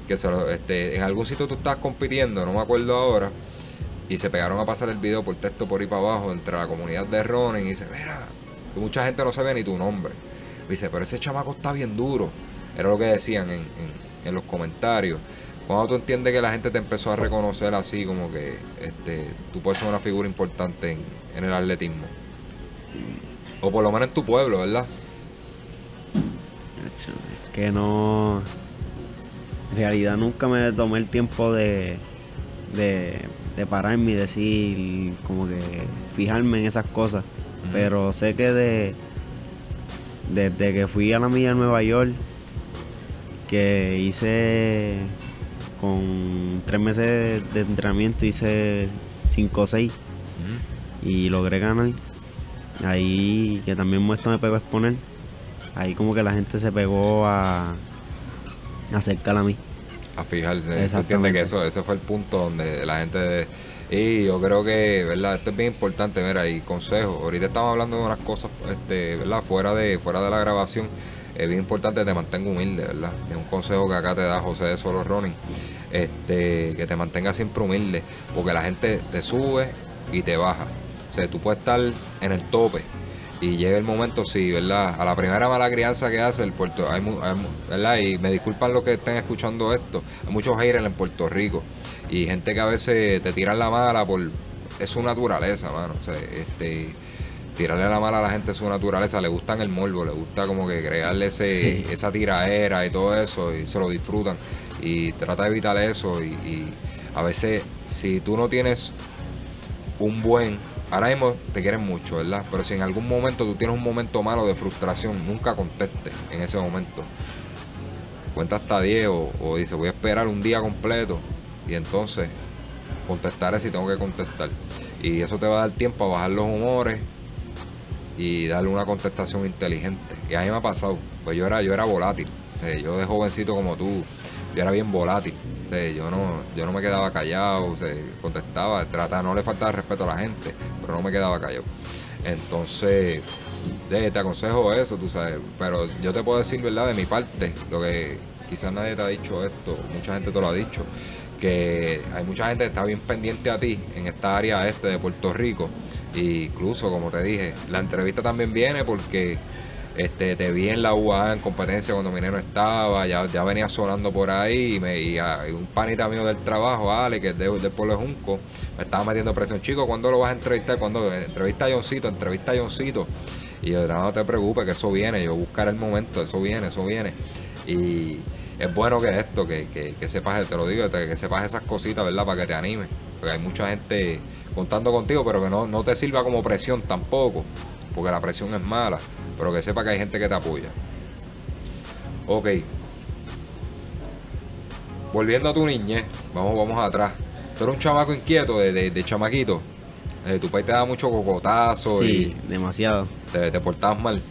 A: que se lo- este, en algún sitio tú estabas compitiendo, no me acuerdo ahora, y se pegaron a pasar el video por texto por ahí para abajo entre la comunidad de Ronin y dice, mira, y mucha gente no sabía ni tu nombre. Y dice, pero ese chamaco está bien duro. Era lo que decían en, en- los comentarios. Cuando tú entiendes que la gente te empezó a reconocer así, como que este, tú puedes ser una figura importante en, en el atletismo. O por lo menos en tu pueblo, ¿verdad?
C: Que no. En realidad nunca me tomé el tiempo de, de, de pararme y decir, como que fijarme en esas cosas. Pero sé que de, desde que fui a la milla de Nueva York, que hice con tres meses de entrenamiento, hice 5 o 6 y logré ganar. Ahí que también muestra me pegó a exponer. Ahí como que la gente se pegó a, a acercar a mí.
A: a fijarse. Entiendes que eso, ese fue el punto donde la gente... y yo creo que, ¿verdad? Esto es bien importante, mira, y consejo. Ahorita estamos hablando de unas cosas, este, ¿verdad? Fuera de, fuera de la grabación. Es bien importante que te mantenga humilde, ¿verdad? Es un consejo que acá te da José de Solo Running. Este, que te mantenga siempre humilde. Porque la gente te sube y te baja. O sea, tú puedes estar en el tope, y llega el momento, sí, ¿verdad? A la primera mala crianza que hace el Puerto, hay, hay ¿verdad? Y me disculpan los que estén escuchando esto, hay muchos haters en Puerto Rico y gente que a veces te tiran la mala por es su naturaleza, mano. O sea, este tirarle la mala a la gente es su naturaleza, le gustan el morbo, le gusta como que crearle ese,
C: Sí.
A: esa tiraera y todo eso y se lo disfrutan y trata de evitar eso y, y a veces si tú no tienes un buen. Ahora mismo te quieren mucho, ¿verdad? Pero si en algún momento tú tienes un momento malo de frustración, nunca contestes en ese momento. Cuenta hasta 10 o, o dice voy a esperar un día completo y entonces contestaré si tengo que contestar. Y eso te va a dar tiempo a bajar los humores y darle una contestación inteligente. Y a mí me ha pasado, pues yo era, yo era volátil. Yo de jovencito como tú, yo era bien volátil. Yo no, yo no me quedaba callado, se contestaba, trata, no le faltaba respeto a la gente, pero no me quedaba callado. Entonces, te aconsejo eso, tú sabes, pero yo te puedo decir, ¿verdad? De mi parte, lo que quizás nadie te ha dicho esto, mucha gente te lo ha dicho, que hay mucha gente que está bien pendiente a ti en esta área este de Puerto Rico. Incluso, como te dije, la entrevista también viene porque este, te vi en la UA en competencia cuando Minero estaba, ya, venía sonando por ahí y, un panita mío del trabajo, Ale, que es de- del pueblo de Junco, me estaba metiendo presión. Chico, ¿cuándo lo vas a entrevistar? cuando Entrevista a Johncito, entrevista a Johncito. Y yo, no te preocupes, que eso viene, yo buscaré el momento, eso viene, eso viene. Y es bueno que esto, que, que, que sepas, te lo digo, que, sepas esas cositas, ¿verdad? Para que te animes. Porque hay mucha gente contando contigo, pero que no, no te sirva como presión tampoco, porque la presión es mala, pero que sepa que hay gente que te apoya. Ok. Volviendo a tu niñez, vamos, vamos atrás. Tú eres un chamaco inquieto de, de, de chamaquito. Eh, tu país te da mucho cocotazo
C: Sí, demasiado.
A: y te, te portabas mal.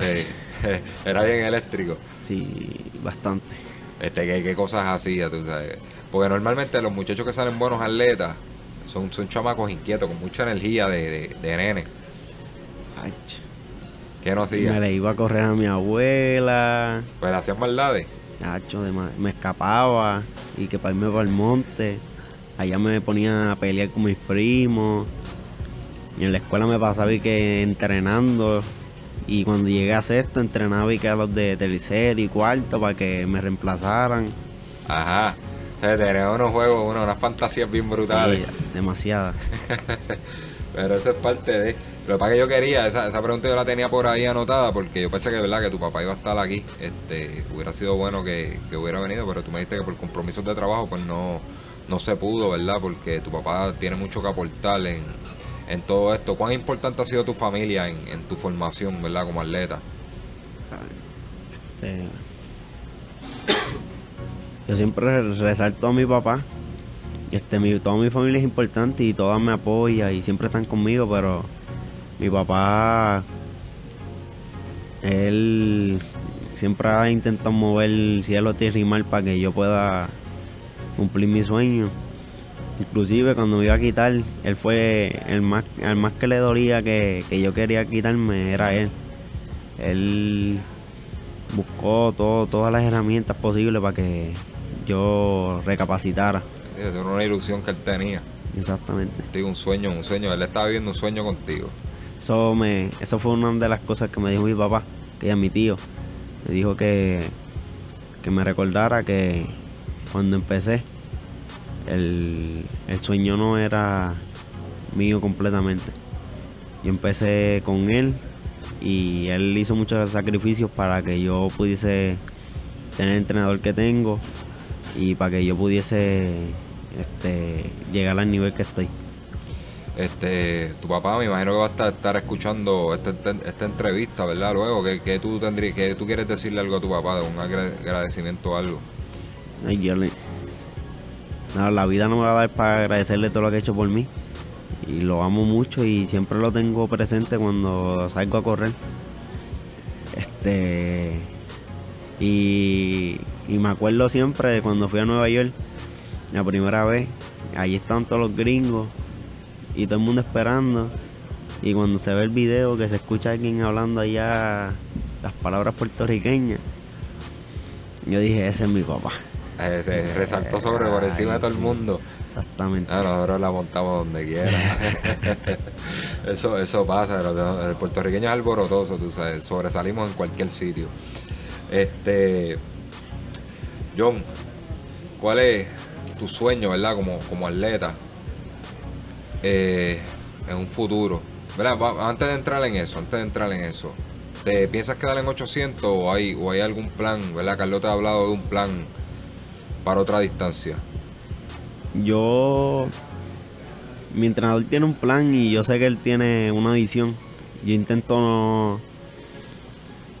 A: Eh, era bien eléctrico.
C: Sí, bastante.
A: Este, ¿qué, qué cosas hacía? Tú sabes? Porque normalmente los muchachos que salen buenos atletas son, son chamacos inquietos, con mucha energía de, de, de nene.
C: Ay,
A: ¿Qué no
C: me
A: hacía?
C: le iba a correr a mi abuela.
A: Pues le hacían maldades.
C: Hacho, dema- me escapaba y que para irme para el monte. Allá me ponía a pelear con mis primos. Y en la escuela me pasaba y que entrenando. Y cuando llegué a sexto entrenaba y que a los de tercero y cuarto para que me reemplazaran.
A: Ajá. O sea, tenía unos juegos, uno- unas fantasías bien brutales.
C: Sí, demasiada.
A: Pero eso es parte de. Lo que pasa es que yo quería, esa, esa pregunta yo la tenía por ahí anotada porque yo pensé que verdad que tu papá iba a estar aquí. Este, hubiera sido bueno que, que hubiera venido, pero tú me dijiste que por compromisos de trabajo pues no, no se pudo, ¿verdad? Porque tu papá tiene mucho que aportar en, en todo esto. ¿Cuán importante ha sido tu familia en, tu formación, ¿verdad? Como atleta.
C: Este, yo siempre resalto a mi papá. Este, mi, toda mi familia es importante y todas me apoya y siempre están conmigo, pero mi papá, él siempre ha intentado mover el cielo, tierra y mar para que yo pueda cumplir mi sueño. Inclusive cuando me iba a quitar, él fue el más, el más que le dolía que, que yo quería quitarme, era él. Él buscó todo, todas las herramientas posibles para que yo recapacitara.
A: Era una ilusión que él tenía.
C: Exactamente.
A: Digo, un sueño, un sueño. Él estaba viviendo un sueño contigo.
C: Eso me, eso fue una de las cosas que me dijo mi papá, que es mi tío. Me dijo que, que me recordara que cuando empecé, el, el sueño no era mío completamente. Yo empecé con él y él hizo muchos sacrificios para que yo pudiese tener el entrenador que tengo y para que yo pudiese este, llegar al nivel que estoy.
A: Este, tu papá me imagino que va a estar, estar escuchando esta, esta- esta entrevista, ¿verdad? Luego, que, que tú tendrías, que tú quieres decirle algo a tu papá, de un agra- agradecimiento o algo.
C: Ay, yo le- No, la vida no me va a dar para agradecerle todo lo que ha hecho por mí. Y lo amo mucho y siempre lo tengo presente cuando salgo a correr. Este. Y, me acuerdo siempre de cuando fui a Nueva York, la primera vez. Allí estaban todos los gringos y todo el mundo esperando. Y cuando se ve el video, que se escucha alguien hablando allá las palabras puertorriqueñas, yo dije: Ese es mi papá.
A: Eh, se resaltó sobre por encima de todo el mundo.
C: Exactamente.
A: Ah, nosotros la montamos donde quiera. eso, eso pasa, el puertorriqueño es alborotoso, tú sabes, sobresalimos en cualquier sitio. Este, John, ¿cuál es tu sueño, verdad, como, como atleta eh, en un futuro? ¿Verdad? Antes de entrar en eso, antes de entrar en eso, ¿te piensas quedar en 800 o hay, o hay algún plan, verdad? Carlos te ha hablado de un plan para otra distancia.
C: Yo. Mi entrenador tiene un plan y yo sé que él tiene una visión. Yo intento no.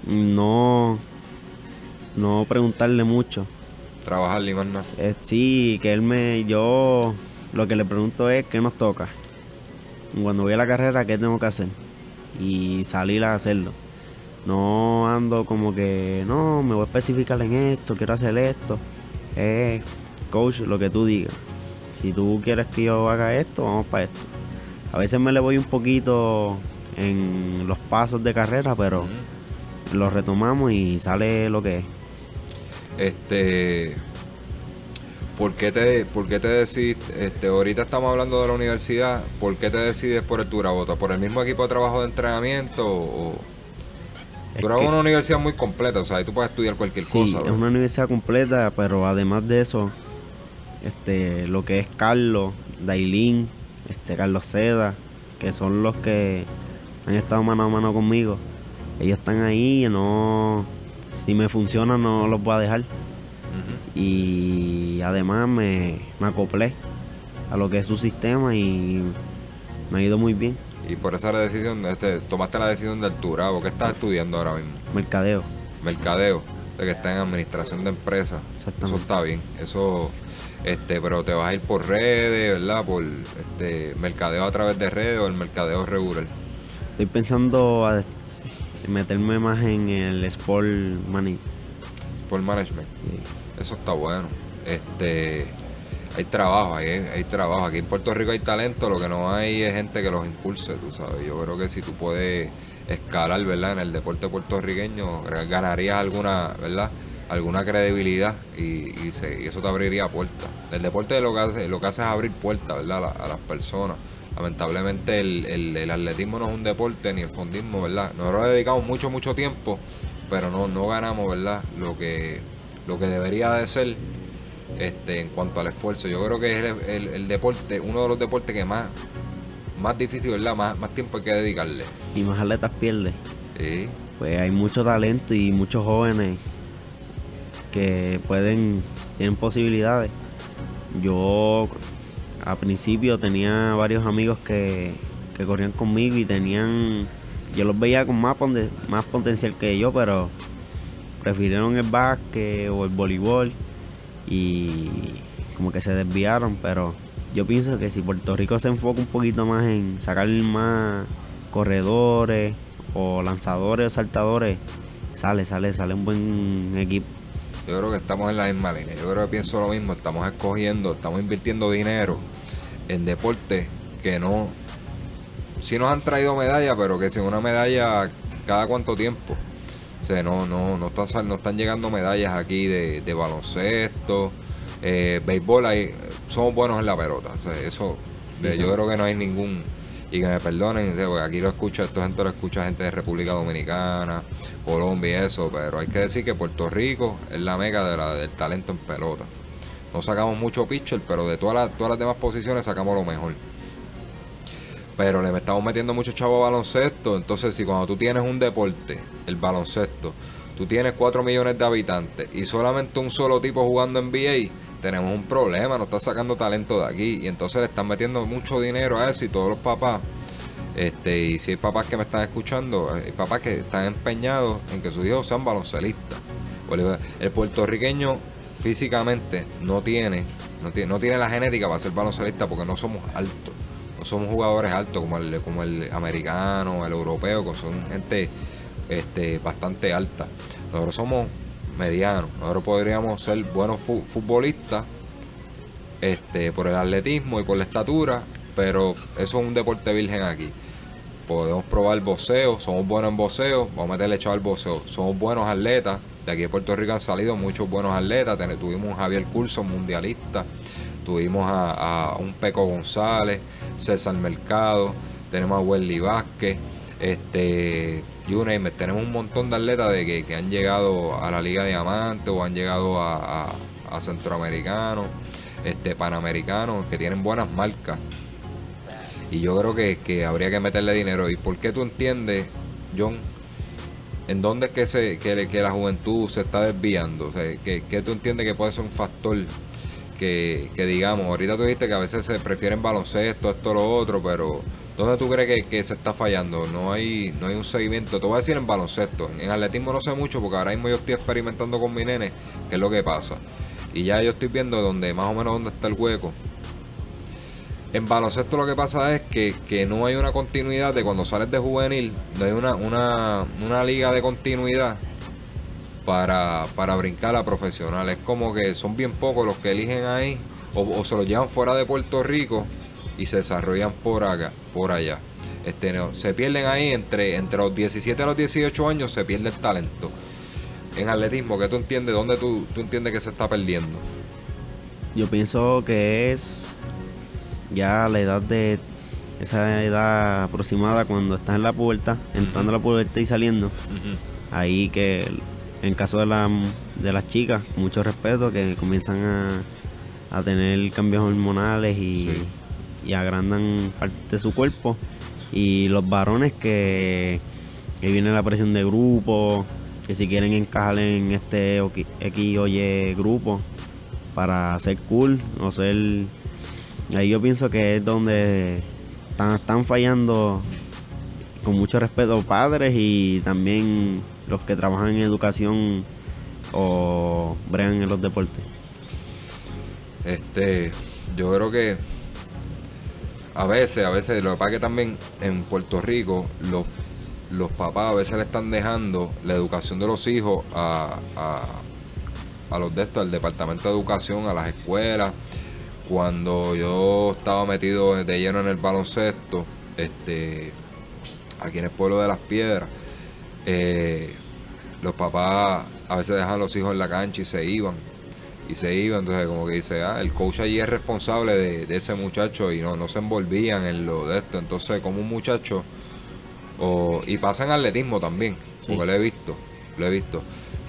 C: No. No preguntarle mucho.
A: Trabajar, ni más nada.
C: Eh, sí, que él me. Yo. Lo que le pregunto es qué nos toca. Cuando voy a la carrera, ¿qué tengo que hacer? Y salir a hacerlo. No ando como que. No, me voy a especificar en esto, quiero hacer esto. Eh, coach, lo que tú digas. Si tú quieres que yo haga esto, vamos para esto. A veces me le voy un poquito en los pasos de carrera, pero lo retomamos y sale lo que es.
A: Este, ¿por qué te, por qué te decidiste, este, ahorita estamos hablando de la universidad, ¿por qué te decides por el Turabota? ¿Por el mismo equipo de trabajo de entrenamiento o...?
C: Es que-
A: es una universidad muy completa, o sea, ahí tú puedes estudiar cualquier
C: Sí,
A: cosa.
C: es
A: ¿verdad?
C: una universidad completa, pero además de eso, este, lo que es Carlos, Dailín, este, Carlos Seda, que son los que han estado mano a mano conmigo. Ellos están ahí, no, si me funciona no los voy a dejar. Y además me, me acoplé a lo que es su sistema y me ha ido muy bien.
A: Y por esa decisión, este, tomaste la decisión de altura. ¿O qué estás estudiando ahora mismo?
C: Mercadeo,
A: Mercadeo, de que está en administración de empresas. Eso está bien. Eso, este, pero te vas a ir por redes, ¿verdad? Por este mercadeo a través de redes o el mercadeo regular.
C: estoy pensando a meterme más en el sport money.
A: Sport management. Eso está bueno. Este, hay trabajo, hay, hay trabajo. Aquí en Puerto Rico hay talento, lo que no hay es gente que los impulse, tú sabes. Yo creo que si tú puedes escalar, ¿verdad? En el deporte puertorriqueño, ganarías alguna, ¿verdad? Alguna credibilidad y, y se- y eso te abriría puertas. El deporte lo que hace, lo que hace es abrir puertas, ¿verdad? A, la- a las personas. Lamentablemente el, el- atletismo no es un deporte ni el fondismo, ¿verdad? Nosotros dedicamos mucho, mucho tiempo, pero no, no ganamos, ¿verdad? Lo que, lo que debería de ser este, en cuanto al esfuerzo. Yo creo que es el, el- el deporte, uno de los deportes que más, más difícil, ¿verdad? Más, más tiempo hay que dedicarle.
C: Y más atletas pierde.
A: Sí,
C: Pues hay mucho talento y muchos jóvenes que pueden, tienen posibilidades. Yo a principio tenía varios amigos que, que corrían conmigo y tenían, yo los veía con más, más potencial que yo, pero prefirieron el básquet o el voleibol y como que se desviaron, pero yo pienso que si Puerto Rico se enfoca un poquito más en sacar más corredores o lanzadores o saltadores, sale, sale, sale un buen equipo.
A: yo creo que estamos en la misma línea. Yo creo que pienso lo mismo. Estamos escogiendo, estamos invirtiendo dinero en deportes que no. Sí nos han traído medallas, pero que sin una medalla cada cuánto tiempo. O sea, no, no, no, están, no están llegando medallas aquí de, de baloncesto, eh, béisbol. Hay, somos buenos en la pelota. O sea, eso,
C: Sí, sí.
A: yo creo que no hay ningún. Y que me perdonen, o sea, porque aquí lo escucha, esto gente lo escucha gente de República Dominicana, Colombia y eso, pero hay que decir que Puerto Rico es la meca de la, del talento en pelota. No sacamos mucho pitcher, pero de todas las, todas las demás posiciones sacamos lo mejor. Pero le estamos metiendo mucho chavo a baloncesto. Entonces, si cuando tú tienes un deporte, el baloncesto, tú tienes 4 millones de habitantes y solamente un solo tipo jugando en NBA, tenemos un problema. No está sacando talento de aquí. Y entonces le están metiendo mucho dinero a eso y todos los papás. Este, y si hay papás que me están escuchando, hay papás que están empeñados en que sus hijos sean baloncelistas. El puertorriqueño físicamente no tiene, no tiene, no tiene la genética para ser baloncelista porque no somos altos. Somos jugadores altos como el, como el americano, el europeo, que son gente este, bastante alta. Nosotros somos medianos. Nosotros podríamos ser buenos fu- futbolistas este, por el atletismo y por la estatura, pero eso es un deporte virgen aquí. Podemos probar boxeo, somos buenos en boxeo, vamos a meterle echado al boxeo. Somos buenos atletas, de aquí de Puerto Rico han salido muchos buenos atletas. Tuvimos un Javier Curso, mundialista, tuvimos a, un Peco González, César Mercado, tenemos a Welly Vázquez, este, you tenemos un montón de atletas de que, que han llegado a la Liga Diamante o han llegado a, a, centroamericanos, este, panamericanos, que tienen buenas marcas. Y yo creo que, que habría que meterle dinero. ¿Y por qué tú entiendes, John, en dónde es que, se, que, la juventud se está desviando? O sea, que, que tú entiendes que puede ser un factor que, que digamos, ahorita tú dijiste que a veces se prefieren baloncesto, esto, lo otro, pero ¿dónde tú crees que, se está fallando? No hay, no hay un seguimiento. Te voy a decir en baloncesto. En atletismo no sé mucho porque ahora mismo yo estoy experimentando con mi nene qué es lo que pasa. Y ya yo estoy viendo donde más o menos dónde está el hueco. En baloncesto lo que pasa es que, que no hay una continuidad de cuando sales de juvenil, no hay una, una, una liga de continuidad para, para brincar a profesional. Es como que son bien pocos los que eligen ahí o, o se los llevan fuera de Puerto Rico y se desarrollan por acá, por allá. Este, no, se pierden ahí entre, entre los 17 a los 18 años, se pierde el talento. En atletismo, ¿qué tú entiendes? ¿Dónde tú, tú entiendes que se está perdiendo?
C: Yo pienso que es ya la edad de esa edad aproximada cuando estás en la pubertad, entrando a la pubertad y saliendo. Ahí que en caso de, la, de las chicas, mucho respeto, que comienzan a, a tener cambios hormonales y,
A: Sí.
C: y agrandan parte de su cuerpo. Y los varones que, que viene la presión de grupo, que si quieren encajar en este X o Y grupo para ser cool o ser... Ahí yo pienso que es donde están, están fallando con mucho respeto padres y también los que trabajan en educación o bregan en los deportes.
A: Este, yo creo que a veces, a veces, lo que pasa es que también en Puerto Rico los, los papás a veces le están dejando la educación de los hijos a, a, los de estos, al departamento de educación, a las escuelas. Cuando yo estaba metido de lleno en el baloncesto, este, aquí en el pueblo de las piedras, eh, los papás a veces dejan a los hijos en la cancha y se iban y se iban, entonces como que dice, ah, el coach allí es responsable de, de ese muchacho y no, no se envolvían en lo de esto, entonces como un muchacho, o, y pasa en atletismo también,
C: Sí.
A: porque lo he visto, lo he visto,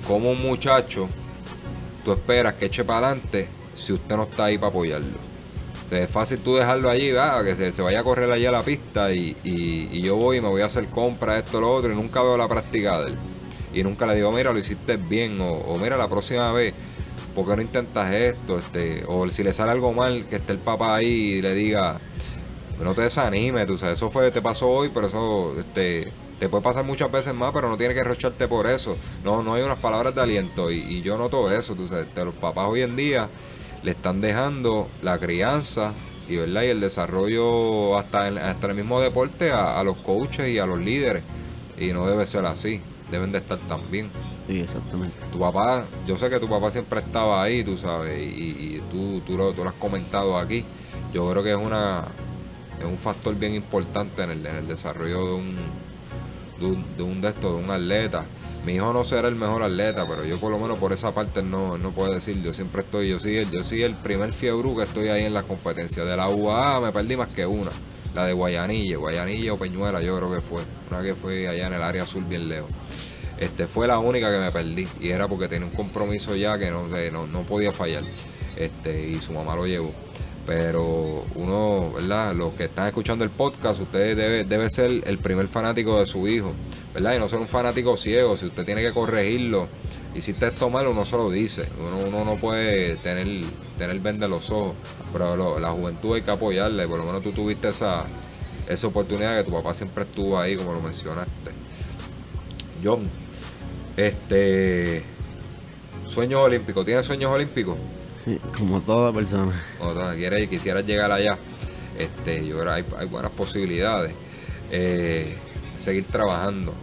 A: como un muchacho, tú esperas que eche para adelante si usted no está ahí para apoyarlo. Sea, es fácil tú dejarlo allí, va, que se, se vaya a correr allí a la pista y, y- y yo voy y me voy a hacer compra, esto, lo otro, y nunca veo la práctica de él. Y nunca le digo, mira, lo hiciste bien, o, o mira, la próxima vez, ¿por qué no intentas esto? Este, o si le sale algo mal, que esté el papá ahí y le diga, no te desanimes, tú sabes, eso fue, te pasó hoy, pero eso, este, te puede pasar muchas veces más, pero no tienes que rocharte por eso. No, no hay unas palabras de aliento y, y yo noto eso, tú sabes, de los papás hoy en día le están dejando la crianza y verdad y el desarrollo hasta en, hasta el mismo deporte a, a los coaches y a los líderes y no debe ser así deben de estar también
C: Sí, exactamente.
A: tu papá yo sé que tu papá siempre estaba ahí tú sabes y, y tú, tú, lo, tú lo has comentado aquí yo creo que es una es un factor bien importante en el, en el desarrollo de un de un, de un de estos, de un atleta. Mi hijo no será el mejor atleta, pero yo por lo menos por esa parte no, no puede decir. Yo siempre estoy, yo sí, yo sí el primer fiebru que estoy ahí en las competencias. De la UAA me perdí más que una. La de Guayanilla, Guayanilla o Peñuela, yo creo que fue. Una que fue allá en el área azul bien lejos. Este fue la única que me perdí. Y era porque tenía un compromiso ya que no, no, no podía fallar. Este, y su mamá lo llevó. Pero uno, ¿verdad? Los que están escuchando el podcast, usted debe, debe ser el primer fanático de su hijo, ¿verdad? Y no ser un fanático ciego. Si usted tiene que corregirlo, hiciste esto mal, uno se lo dice. Uno, uno no puede tener, tener vende los ojos. Pero lo- la juventud hay que apoyarle. Por lo menos tú tuviste esa, esa oportunidad que tu papá siempre estuvo ahí, como lo mencionaste. John, este. Sueños olímpicos. ¿Tienes sueños olímpicos?
C: Como toda persona.
A: o sea, quieres, quisieras llegar allá, este, yo creo que hay, hay buenas posibilidades. Eh, seguir trabajando.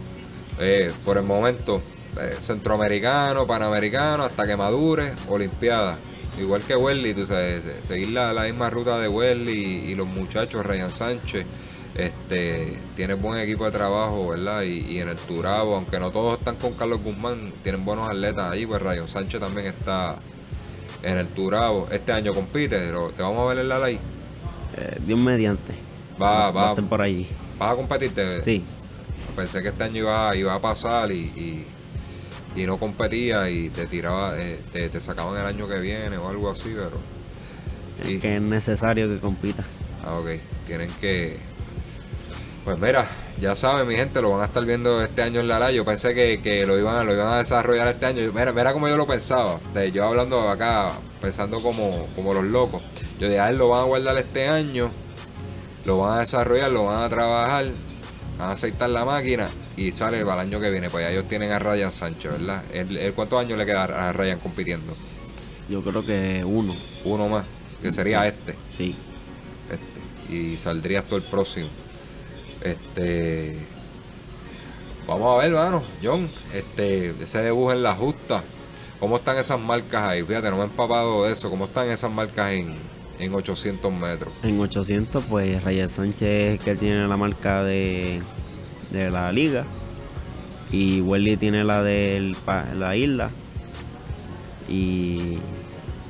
A: Eh, por el momento, eh, centroamericano, panamericano, hasta que madure, olimpiada. Igual que Welly, tú sabes, se- seguir la, la misma ruta de Welly y, y los muchachos, Ryan Sánchez, este, tiene buen equipo de trabajo, ¿verdad? Y, y en el Turabo, aunque no todos están con Carlos Guzmán, tienen buenos atletas ahí, pues Ryan Sánchez también está en el Turabo. Este año compite, pero te vamos a ver en la ley.
C: Eh, Dios mediante.
A: Va,
C: Va
A: va,
C: por allí.
A: vas a competirte.
C: Sí.
A: Pensé que este año iba, iba a pasar y, y, y no competía y te tiraba, eh, te, te sacaban el año que viene o algo así, pero.
C: Es
A: Y-
C: que es necesario que compita.
A: Ah, ok. Tienen que. Pues mira, ya saben, mi gente, lo van a estar viendo este año en la LA. Yo pensé que, que lo, iban, a- lo iban a desarrollar este año. Mira, mira como yo lo pensaba. De, yo hablando acá, pensando como, como los locos. Yo dije, a él lo van a guardar este año, lo van a desarrollar, lo van a trabajar, a aceitar la máquina y sale para el año que viene. Pues ya ellos tienen a Ryan Sánchez, ¿verdad? ¿El, el- cuántos años le queda a Ryan compitiendo?
C: Yo creo que uno.
A: Uno más, que sería este.
C: Sí.
A: este, y saldría hasta el próximo. Este vamos a ver, mano, John, este, ese debut en la justa, ¿cómo están esas marcas ahí? Fíjate, no me he empapado de eso, ¿cómo están esas marcas en, en 800 metros?
C: En 800, pues Reyes Sánchez que tiene la marca de, de la liga. Y Welly tiene la de la isla. Y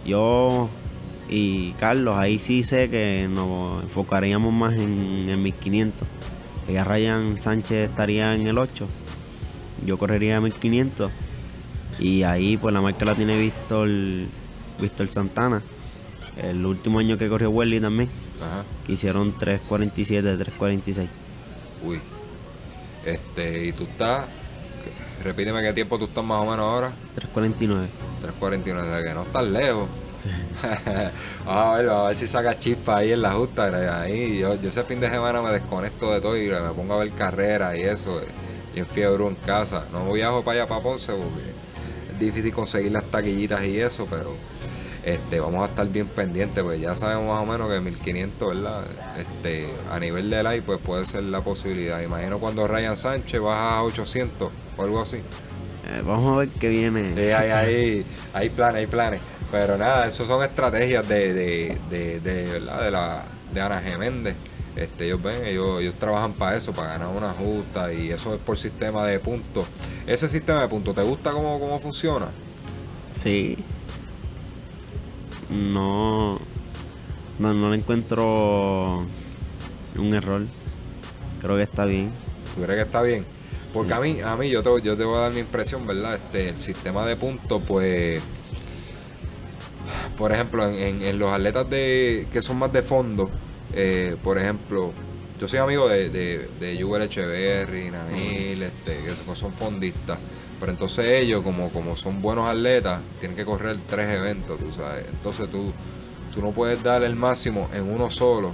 C: yo y Carlos, ahí sí sé que nos enfocaríamos más en, en 1500. Ella Ryan Sánchez estaría en el 8. Yo correría 1500. Y ahí pues la marca la tiene Víctor, Víctor Santana. El último año que corrió Welly también
A: Ajá.
C: que hicieron 3.47, 3.46.
A: Uy. Este, y tú estás. Repíteme qué tiempo tú estás más o menos ahora.
C: 3.49.
A: 3.49, o sea que no estás lejos. vamos a ver, vamos a ver si saca chispa ahí en la justa. Ahí yo, yo ese fin de semana me desconecto de todo y me pongo a ver carreras y eso. Y en fiebre en casa. No viajo para allá para Ponce porque es difícil conseguir las taquillitas y eso, pero este, vamos a estar bien pendientes, pues ya sabemos más o menos que 1500, ¿verdad? Este, a nivel de live, pues puede ser la posibilidad. Imagino cuando Ryan Sánchez baja a 800 o algo así.
C: Eh, vamos a ver qué viene.
A: Sí, hay, hay, hay planes, hay planes. Pero nada, eso son estrategias de, de, de, de, ¿verdad? de, la, de Ana Geméndez. Este, ellos ven, ellos, ellos trabajan para eso, para ganar una justa y eso es por sistema de puntos. Ese sistema de puntos, ¿te gusta cómo, cómo funciona?
C: Sí, no, no, no le encuentro un error. Creo que está bien.
A: ¿Tú crees que está bien? Porque a mí, a mí yo te, yo te voy a dar mi impresión, ¿verdad? Este, el sistema de puntos, pues, por ejemplo, en, en, los atletas de que son más de fondo, eh, por ejemplo, yo soy amigo de, de, de Echeverry, Nail, este, que son fondistas. Pero entonces ellos, como, como son buenos atletas, tienen que correr tres eventos, tú sabes. Entonces tú, tú no puedes dar el máximo en uno solo.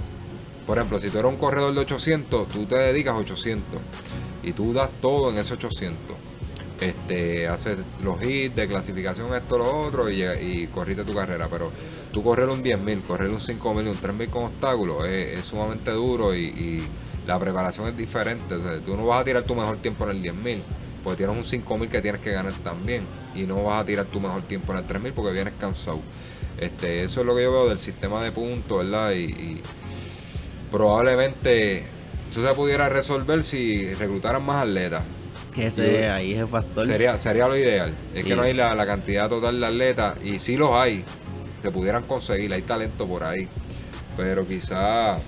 A: Por ejemplo, si tú eres un corredor de 800, tú te dedicas a 800 y tú das todo en ese 800. Este, haces los hits de clasificación, esto, lo otro, y, corriste tu carrera. Pero tú correr un 10.000, correr un 5.000, un 3.000 con obstáculos es, sumamente duro y, y, la preparación es diferente. tú no vas a tirar tu mejor tiempo en el 10.000 pues tienes un 5000 que tienes que ganar también y no vas a tirar tu mejor tiempo en el 3000 porque vienes cansado. Este, eso es lo que yo veo del sistema de puntos, ¿verdad? Y, probablemente eso se pudiera resolver si reclutaran más atletas.
C: Ese ahí es el factor.
A: Sería, sería lo ideal. Es que no hay la, la, cantidad total de atletas y si los hay, se pudieran conseguir, hay talento por ahí. Pero quizá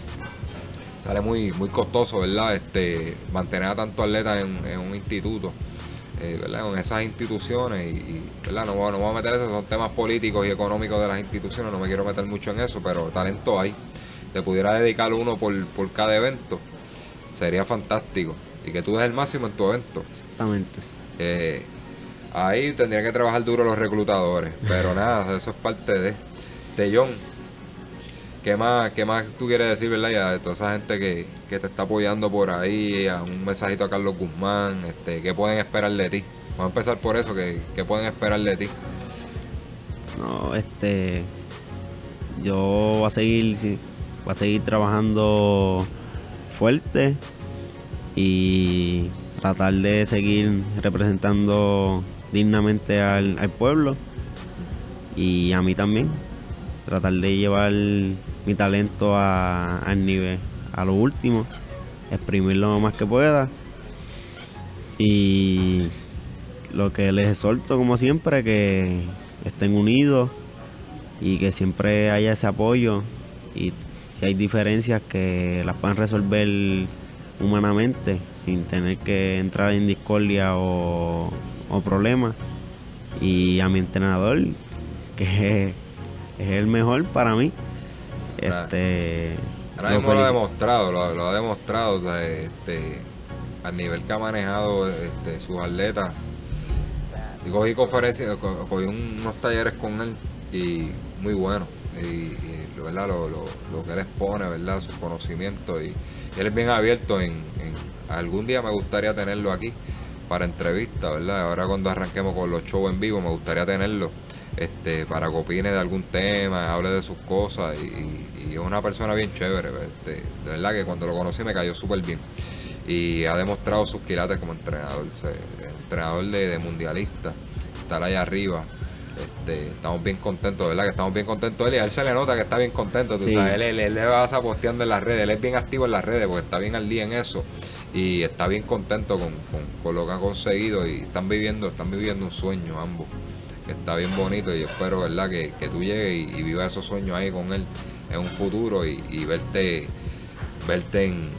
A: sale muy, muy costoso, ¿verdad? Este, mantener a tantos atletas en, un instituto, eh, ¿verdad? En esas instituciones y, ¿verdad? No, no vamos a meter eso, son temas políticos y económicos de las instituciones, no me quiero meter mucho en eso, pero talento hay. Te pudiera dedicar uno por, cada evento, sería fantástico. Y que tú des el máximo en tu evento.
C: Exactamente.
A: Eh, ahí tendrían que trabajar duro los reclutadores, pero nada, eso es parte de, de John ¿Qué más, ¿Qué más tú quieres decir, verdad? Ya de toda esa gente que, te está apoyando por ahí, a un mensajito a Carlos Guzmán, este, ¿qué pueden esperar de ti? Vamos a empezar por eso, ¿qué, pueden esperar de ti?
C: No, este, yo voy a seguir, voy a seguir trabajando fuerte y tratar de seguir representando dignamente al, al pueblo y a mí también tratar de llevar mi talento a, al nivel, a lo último, exprimirlo lo más que pueda. Y lo que les exhorto, como siempre, que estén unidos y que siempre haya ese apoyo. Y si hay diferencias, que las puedan resolver humanamente, sin tener que entrar en discordia o, o problemas. Y a mi entrenador, que es el mejor para mí. Este,
A: Ahora mismo lo ha demostrado, lo, ha demostrado, este, al nivel que ha manejado este, sus atletas. Y cogí conferencias, cogí unos talleres con él y muy bueno. Y, ¿verdad? Lo, lo, que él expone, ¿verdad? Sus conocimientos. Y, él es bien abierto en, Algún día me gustaría tenerlo aquí para entrevista, ¿verdad? Ahora cuando arranquemos con los shows en vivo me gustaría tenerlo este, para que opine de algún tema, hable de sus cosas y, es una persona bien chévere. Este, de verdad que cuando lo conocí me cayó súper bien y ha demostrado sus quilates como entrenador, entrenador de, mundialista, estar ahí arriba. Este, estamos bien contentos, ¿verdad? Que estamos bien contentos de él y a él se le nota que está bien contento, tú sabes, él, él, le va posteando en las redes, él es bien activo en las redes porque está bien al día en eso y está bien contento con, con lo que ha conseguido y están viviendo, están viviendo un sueño ambos que está bien bonito y espero, ¿verdad?, que, tú llegues y, y, vivas esos sueños ahí con él en un futuro y, verte, verte en,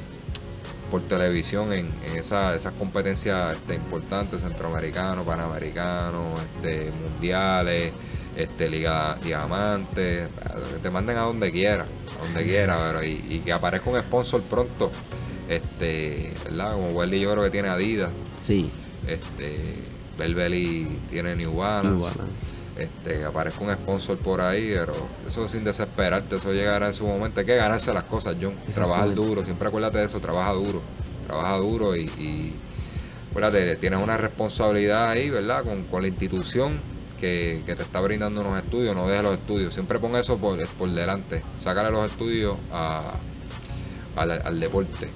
A: por televisión en, esas competencias este, importantes, centroamericanos, panamericanos, este, mundiales, este, liga que te manden a donde quiera, a donde quiera, pero y, que aparezca un sponsor pronto Este, ¿verdad? Como Welly yo creo que tiene Adidas.
C: Sí.
A: Este, Belbeli tiene New Balance.
C: New Balance.
A: Este, aparezca un sponsor por ahí, pero eso sin desesperarte, eso llegará en su momento. Hay que ganarse las cosas, John. Trabajar duro, siempre acuérdate de eso, trabaja duro. Trabaja duro y, y acuérdate, tienes una responsabilidad ahí, ¿verdad? Con, con la institución que, que te está brindando unos estudios, no dejes los estudios. Siempre pon eso por, por delante. Sácale los estudios a, al, al deporte.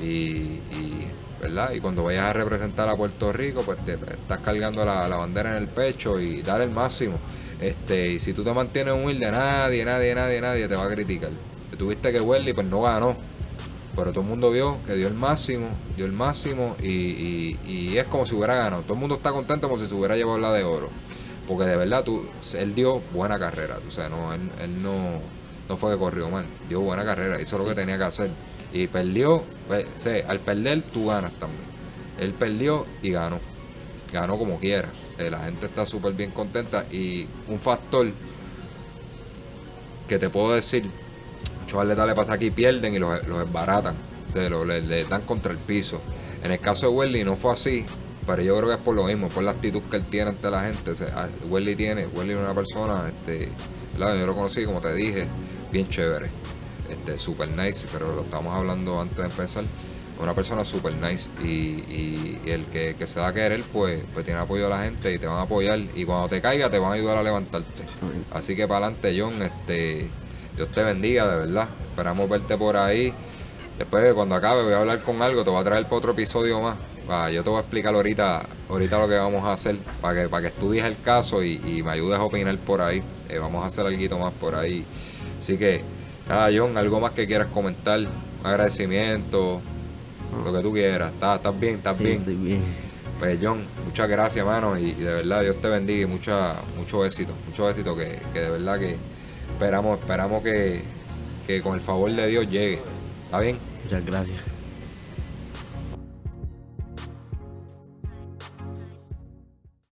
A: Y, y, ¿verdad? Y cuando vayas a representar a Puerto Rico, pues te estás cargando la, la bandera en el pecho y dar el máximo. Este, y si tú te mantienes humilde, nadie, nadie, nadie, nadie te va a criticar. Tuviste que Welly pues no ganó. Pero todo el mundo vio que dio el máximo, dio el máximo y, y- y es como si hubiera ganado. Todo el mundo está contento como si se hubiera llevado la de oro. Porque de verdad tú, él dio buena carrera. O sea, no, él, él no, no fue que corrió mal. Dio buena carrera, hizo lo que tenía que hacer. Y perdió, pues, al perder tú ganas también. Él perdió y ganó. Ganó como quiera. Eh, la gente está súper bien contenta. Y un factor que te puedo decir, muchos atletas le pasa aquí, pierden y los, los desbaratan. O lo- le, dan contra el piso. En el caso de Welly no fue así, pero yo creo que es por lo mismo, por la actitud que él tiene ante la gente. O Welly tiene, Welly es una persona, este, yo lo conocí, como te dije, bien chévere, este, super nice, pero lo estamos hablando antes de empezar. Una persona super nice y, y- y el que, que se da a querer, pues, pues tiene apoyo de la gente y te van a apoyar. Y cuando te caiga, te van a ayudar a levantarte. Así que para adelante, John, este, Dios te bendiga, de verdad. Esperamos verte por ahí. Después, cuando acabe, voy a hablar con algo, te voy a traer para otro episodio más. Yo te voy a explicar ahorita, ahorita lo que vamos a hacer para que, para que estudies el caso y, y me ayudes a opinar por ahí. Eh, vamos a hacer algo más por ahí. Así que, nada, John, algo más que quieras comentar, un agradecimiento, lo que tú quieras. ¿Estás, estás bien? ¿Estás
C: Sí,
A: bien?
C: estoy bien.
A: Pues John, muchas gracias, hermano, y, y de verdad Dios te bendiga y mucha, mucho éxito, mucho éxito que, que de verdad que esperamos, esperamos que, que con el favor de Dios llegue. ¿Está bien?
C: Muchas gracias.